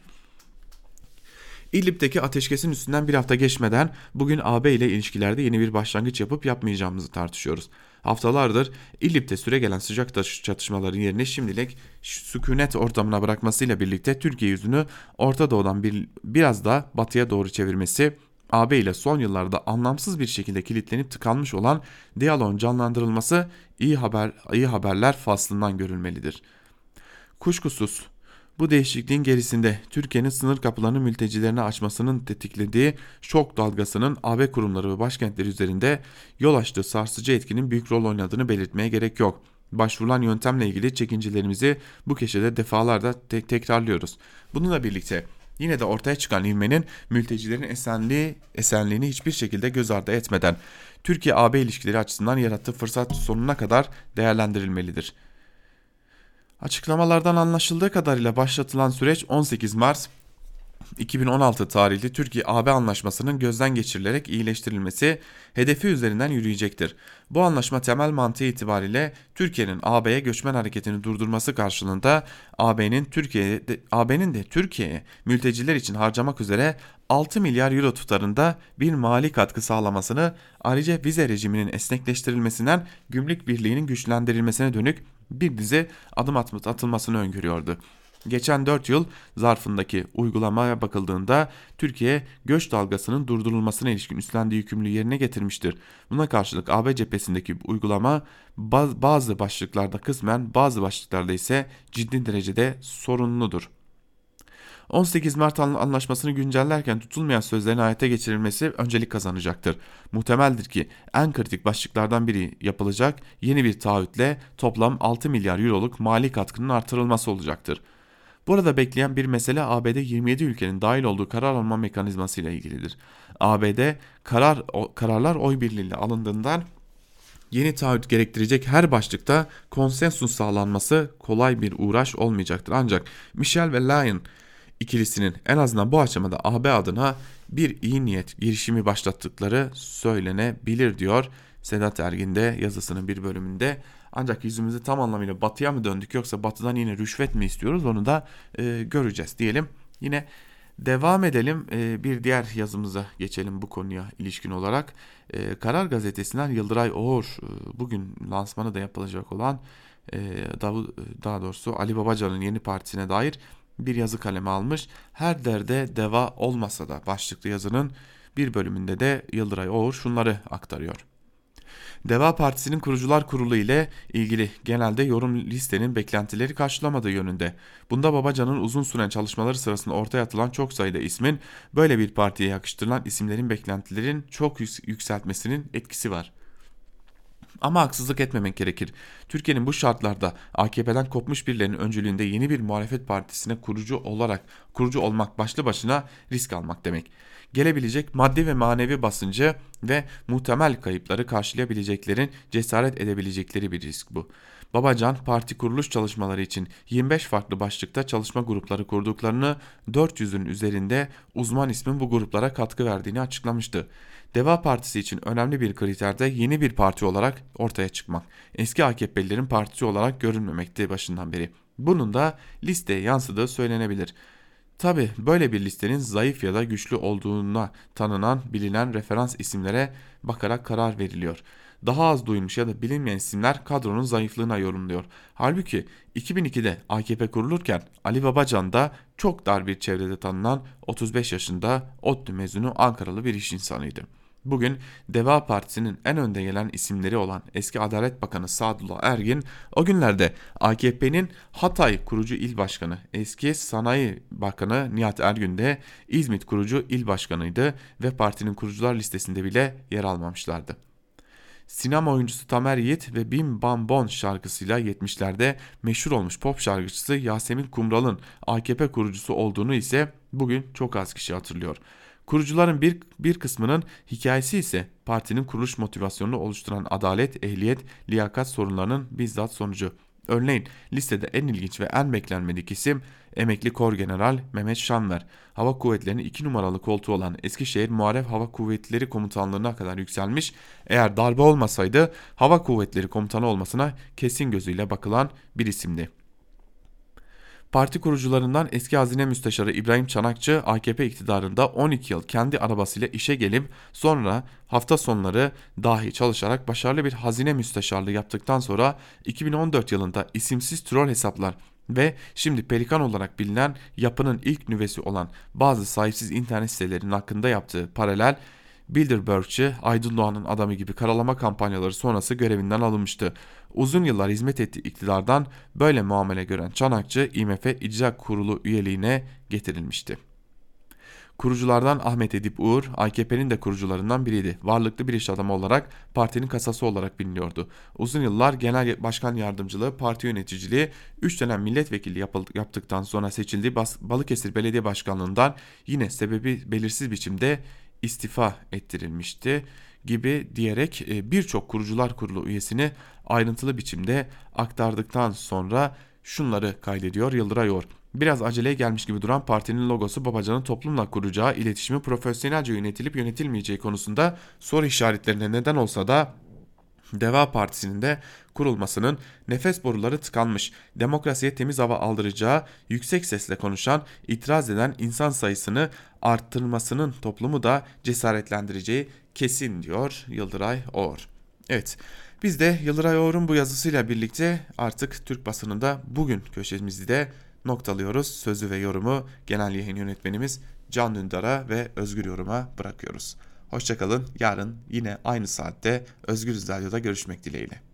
İdlib'deki ateşkesin üstünden bir hafta geçmeden bugün AB ile ilişkilerde yeni bir başlangıç yapıp yapmayacağımızı tartışıyoruz. Haftalardır İdlib'de süre gelen sıcak çatışmaların yerine şimdilik sükunet ortamına bırakmasıyla birlikte Türkiye yüzünü Orta Doğu'dan bir, biraz da batıya doğru çevirmesi AB ile son yıllarda anlamsız bir şekilde kilitlenip tıkanmış olan diyaloğun canlandırılması iyi haber iyi haberler faslından görülmelidir. Kuşkusuz bu değişikliğin gerisinde Türkiye'nin sınır kapılarını mültecilerine açmasının tetiklediği şok dalgasının AB kurumları ve başkentleri üzerinde yol açtığı sarsıcı etkinin büyük rol oynadığını belirtmeye gerek yok. Başvurulan yöntemle ilgili çekincelerimizi bu köşede defalarda te tekrarlıyoruz. Bununla birlikte Yine de ortaya çıkan ivmenin mültecilerin esenliği, esenliğini hiçbir şekilde göz ardı etmeden Türkiye-AB ilişkileri açısından yarattığı fırsat sonuna kadar değerlendirilmelidir. Açıklamalardan anlaşıldığı kadarıyla başlatılan süreç 18 Mart 2016 tarihli Türkiye-AB anlaşmasının gözden geçirilerek iyileştirilmesi hedefi üzerinden yürüyecektir. Bu anlaşma temel mantığı itibariyle Türkiye'nin AB'ye göçmen hareketini durdurması karşılığında AB'nin Türkiye'ye AB'nin de Türkiye'ye mülteciler için harcamak üzere 6 milyar euro tutarında bir mali katkı sağlamasını ayrıca vize rejiminin esnekleştirilmesinden gümrük birliğinin güçlendirilmesine dönük bir dizi adım atılmasını öngörüyordu. Geçen 4 yıl zarfındaki uygulamaya bakıldığında Türkiye göç dalgasının durdurulmasına ilişkin üstlendiği yükümlülüğü yerine getirmiştir. Buna karşılık AB cephesindeki uygulama bazı başlıklarda kısmen bazı başlıklarda ise ciddi derecede sorunludur. 18 Mart anlaşmasını güncellerken tutulmayan sözlerin hayata geçirilmesi öncelik kazanacaktır. Muhtemeldir ki en kritik başlıklardan biri yapılacak yeni bir taahhütle toplam 6 milyar euroluk mali katkının artırılması olacaktır. Burada bekleyen bir mesele ABD 27 ülkenin dahil olduğu karar alma mekanizması ile ilgilidir. ABD karar o, kararlar oy birliğiyle alındığından yeni taahhüt gerektirecek her başlıkta konsensus sağlanması kolay bir uğraş olmayacaktır. Ancak Michel ve Lyon ikilisinin en azından bu aşamada AB adına bir iyi niyet girişimi başlattıkları söylenebilir diyor Sedat Ergin yazısının bir bölümünde. Ancak yüzümüzü tam anlamıyla batıya mı döndük yoksa batıdan yine rüşvet mi istiyoruz onu da e, göreceğiz diyelim. Yine devam edelim e, bir diğer yazımıza geçelim bu konuya ilişkin olarak. E, Karar Gazetesi'nden Yıldıray Oğur e, bugün lansmanı da yapılacak olan e, Davud, daha doğrusu Ali Babacan'ın yeni partisine dair bir yazı kaleme almış. Her derde deva olmasa da başlıklı yazının bir bölümünde de Yıldıray Oğur şunları aktarıyor. Deva Partisi'nin kurucular kurulu ile ilgili genelde yorum listenin beklentileri karşılamadığı yönünde. Bunda Babacan'ın uzun süren çalışmaları sırasında ortaya atılan çok sayıda ismin böyle bir partiye yakıştırılan isimlerin beklentilerin çok yükseltmesinin etkisi var. Ama haksızlık etmemek gerekir. Türkiye'nin bu şartlarda AKP'den kopmuş birilerinin öncülüğünde yeni bir muhalefet partisine kurucu olarak kurucu olmak başlı başına risk almak demek. Gelebilecek maddi ve manevi basıncı ve muhtemel kayıpları karşılayabileceklerin cesaret edebilecekleri bir risk bu. Babacan parti kuruluş çalışmaları için 25 farklı başlıkta çalışma grupları kurduklarını 400'ün üzerinde uzman ismin bu gruplara katkı verdiğini açıklamıştı. Deva Partisi için önemli bir kriter de yeni bir parti olarak ortaya çıkmak. Eski AKP'lilerin partisi olarak görünmemekti başından beri. Bunun da listeye yansıdığı söylenebilir. Tabi böyle bir listenin zayıf ya da güçlü olduğuna tanınan bilinen referans isimlere bakarak karar veriliyor. Daha az duymuş ya da bilinmeyen isimler kadronun zayıflığına yorumluyor. Halbuki 2002'de AKP kurulurken Ali Babacan da çok dar bir çevrede tanınan 35 yaşında ODTÜ mezunu Ankaralı bir iş insanıydı. Bugün Deva Partisi'nin en önde gelen isimleri olan eski Adalet Bakanı Sadullah Ergin o günlerde AKP'nin Hatay kurucu il başkanı, eski Sanayi Bakanı Nihat Ergün de İzmit kurucu il başkanıydı ve partinin kurucular listesinde bile yer almamışlardı. Sinema oyuncusu Tamer Yiğit ve Bim Bam Bon şarkısıyla 70'lerde meşhur olmuş pop şarkıcısı Yasemin Kumral'ın AKP kurucusu olduğunu ise bugün çok az kişi hatırlıyor. Kurucuların bir, bir kısmının hikayesi ise partinin kuruluş motivasyonunu oluşturan adalet, ehliyet, liyakat sorunlarının bizzat sonucu. Örneğin listede en ilginç ve en beklenmedik isim emekli kor general Mehmet Şanver. Hava kuvvetlerinin 2 numaralı koltuğu olan Eskişehir Muharef Hava Kuvvetleri Komutanlığı'na kadar yükselmiş. Eğer darbe olmasaydı Hava Kuvvetleri Komutanı olmasına kesin gözüyle bakılan bir isimdi. Parti kurucularından eski hazine müsteşarı İbrahim Çanakçı AKP iktidarında 12 yıl kendi arabasıyla işe gelip sonra hafta sonları dahi çalışarak başarılı bir hazine müsteşarlığı yaptıktan sonra 2014 yılında isimsiz troll hesaplar ve şimdi Pelikan olarak bilinen yapının ilk nüvesi olan bazı sahipsiz internet sitelerinin hakkında yaptığı paralel Bilderbergçi Aydın Doğan'ın adamı gibi karalama kampanyaları sonrası görevinden alınmıştı. Uzun yıllar hizmet ettiği iktidardan böyle muamele gören Çanakçı IMF İcra Kurulu üyeliğine getirilmişti. Kuruculardan Ahmet Edip Uğur, AKP'nin de kurucularından biriydi. Varlıklı bir iş adamı olarak partinin kasası olarak biliniyordu. Uzun yıllar genel başkan yardımcılığı, parti yöneticiliği, 3 dönem milletvekili yaptıktan sonra seçildiği Balıkesir Belediye Başkanlığından yine sebebi belirsiz biçimde istifa ettirilmişti gibi diyerek e, birçok kurucular kurulu üyesini ayrıntılı biçimde aktardıktan sonra şunları kaydediyor Yıldıray Or. Biraz aceleye gelmiş gibi duran partinin logosu Babacan'ın toplumla kuracağı iletişimi profesyonelce yönetilip yönetilmeyeceği konusunda soru işaretlerine neden olsa da Deva Partisi'nin de kurulmasının nefes boruları tıkanmış, demokrasiye temiz hava aldıracağı, yüksek sesle konuşan, itiraz eden insan sayısını arttırmasının toplumu da cesaretlendireceği kesin diyor Yıldıray Oğur. Evet biz de Yıldıray Oğur'un bu yazısıyla birlikte artık Türk basınında bugün köşemizi de noktalıyoruz. Sözü ve yorumu genel yayın yönetmenimiz Can Dündar'a ve Özgür Yorum'a bırakıyoruz. Hoşçakalın. Yarın yine aynı saatte Özgür Radyo'da görüşmek dileğiyle.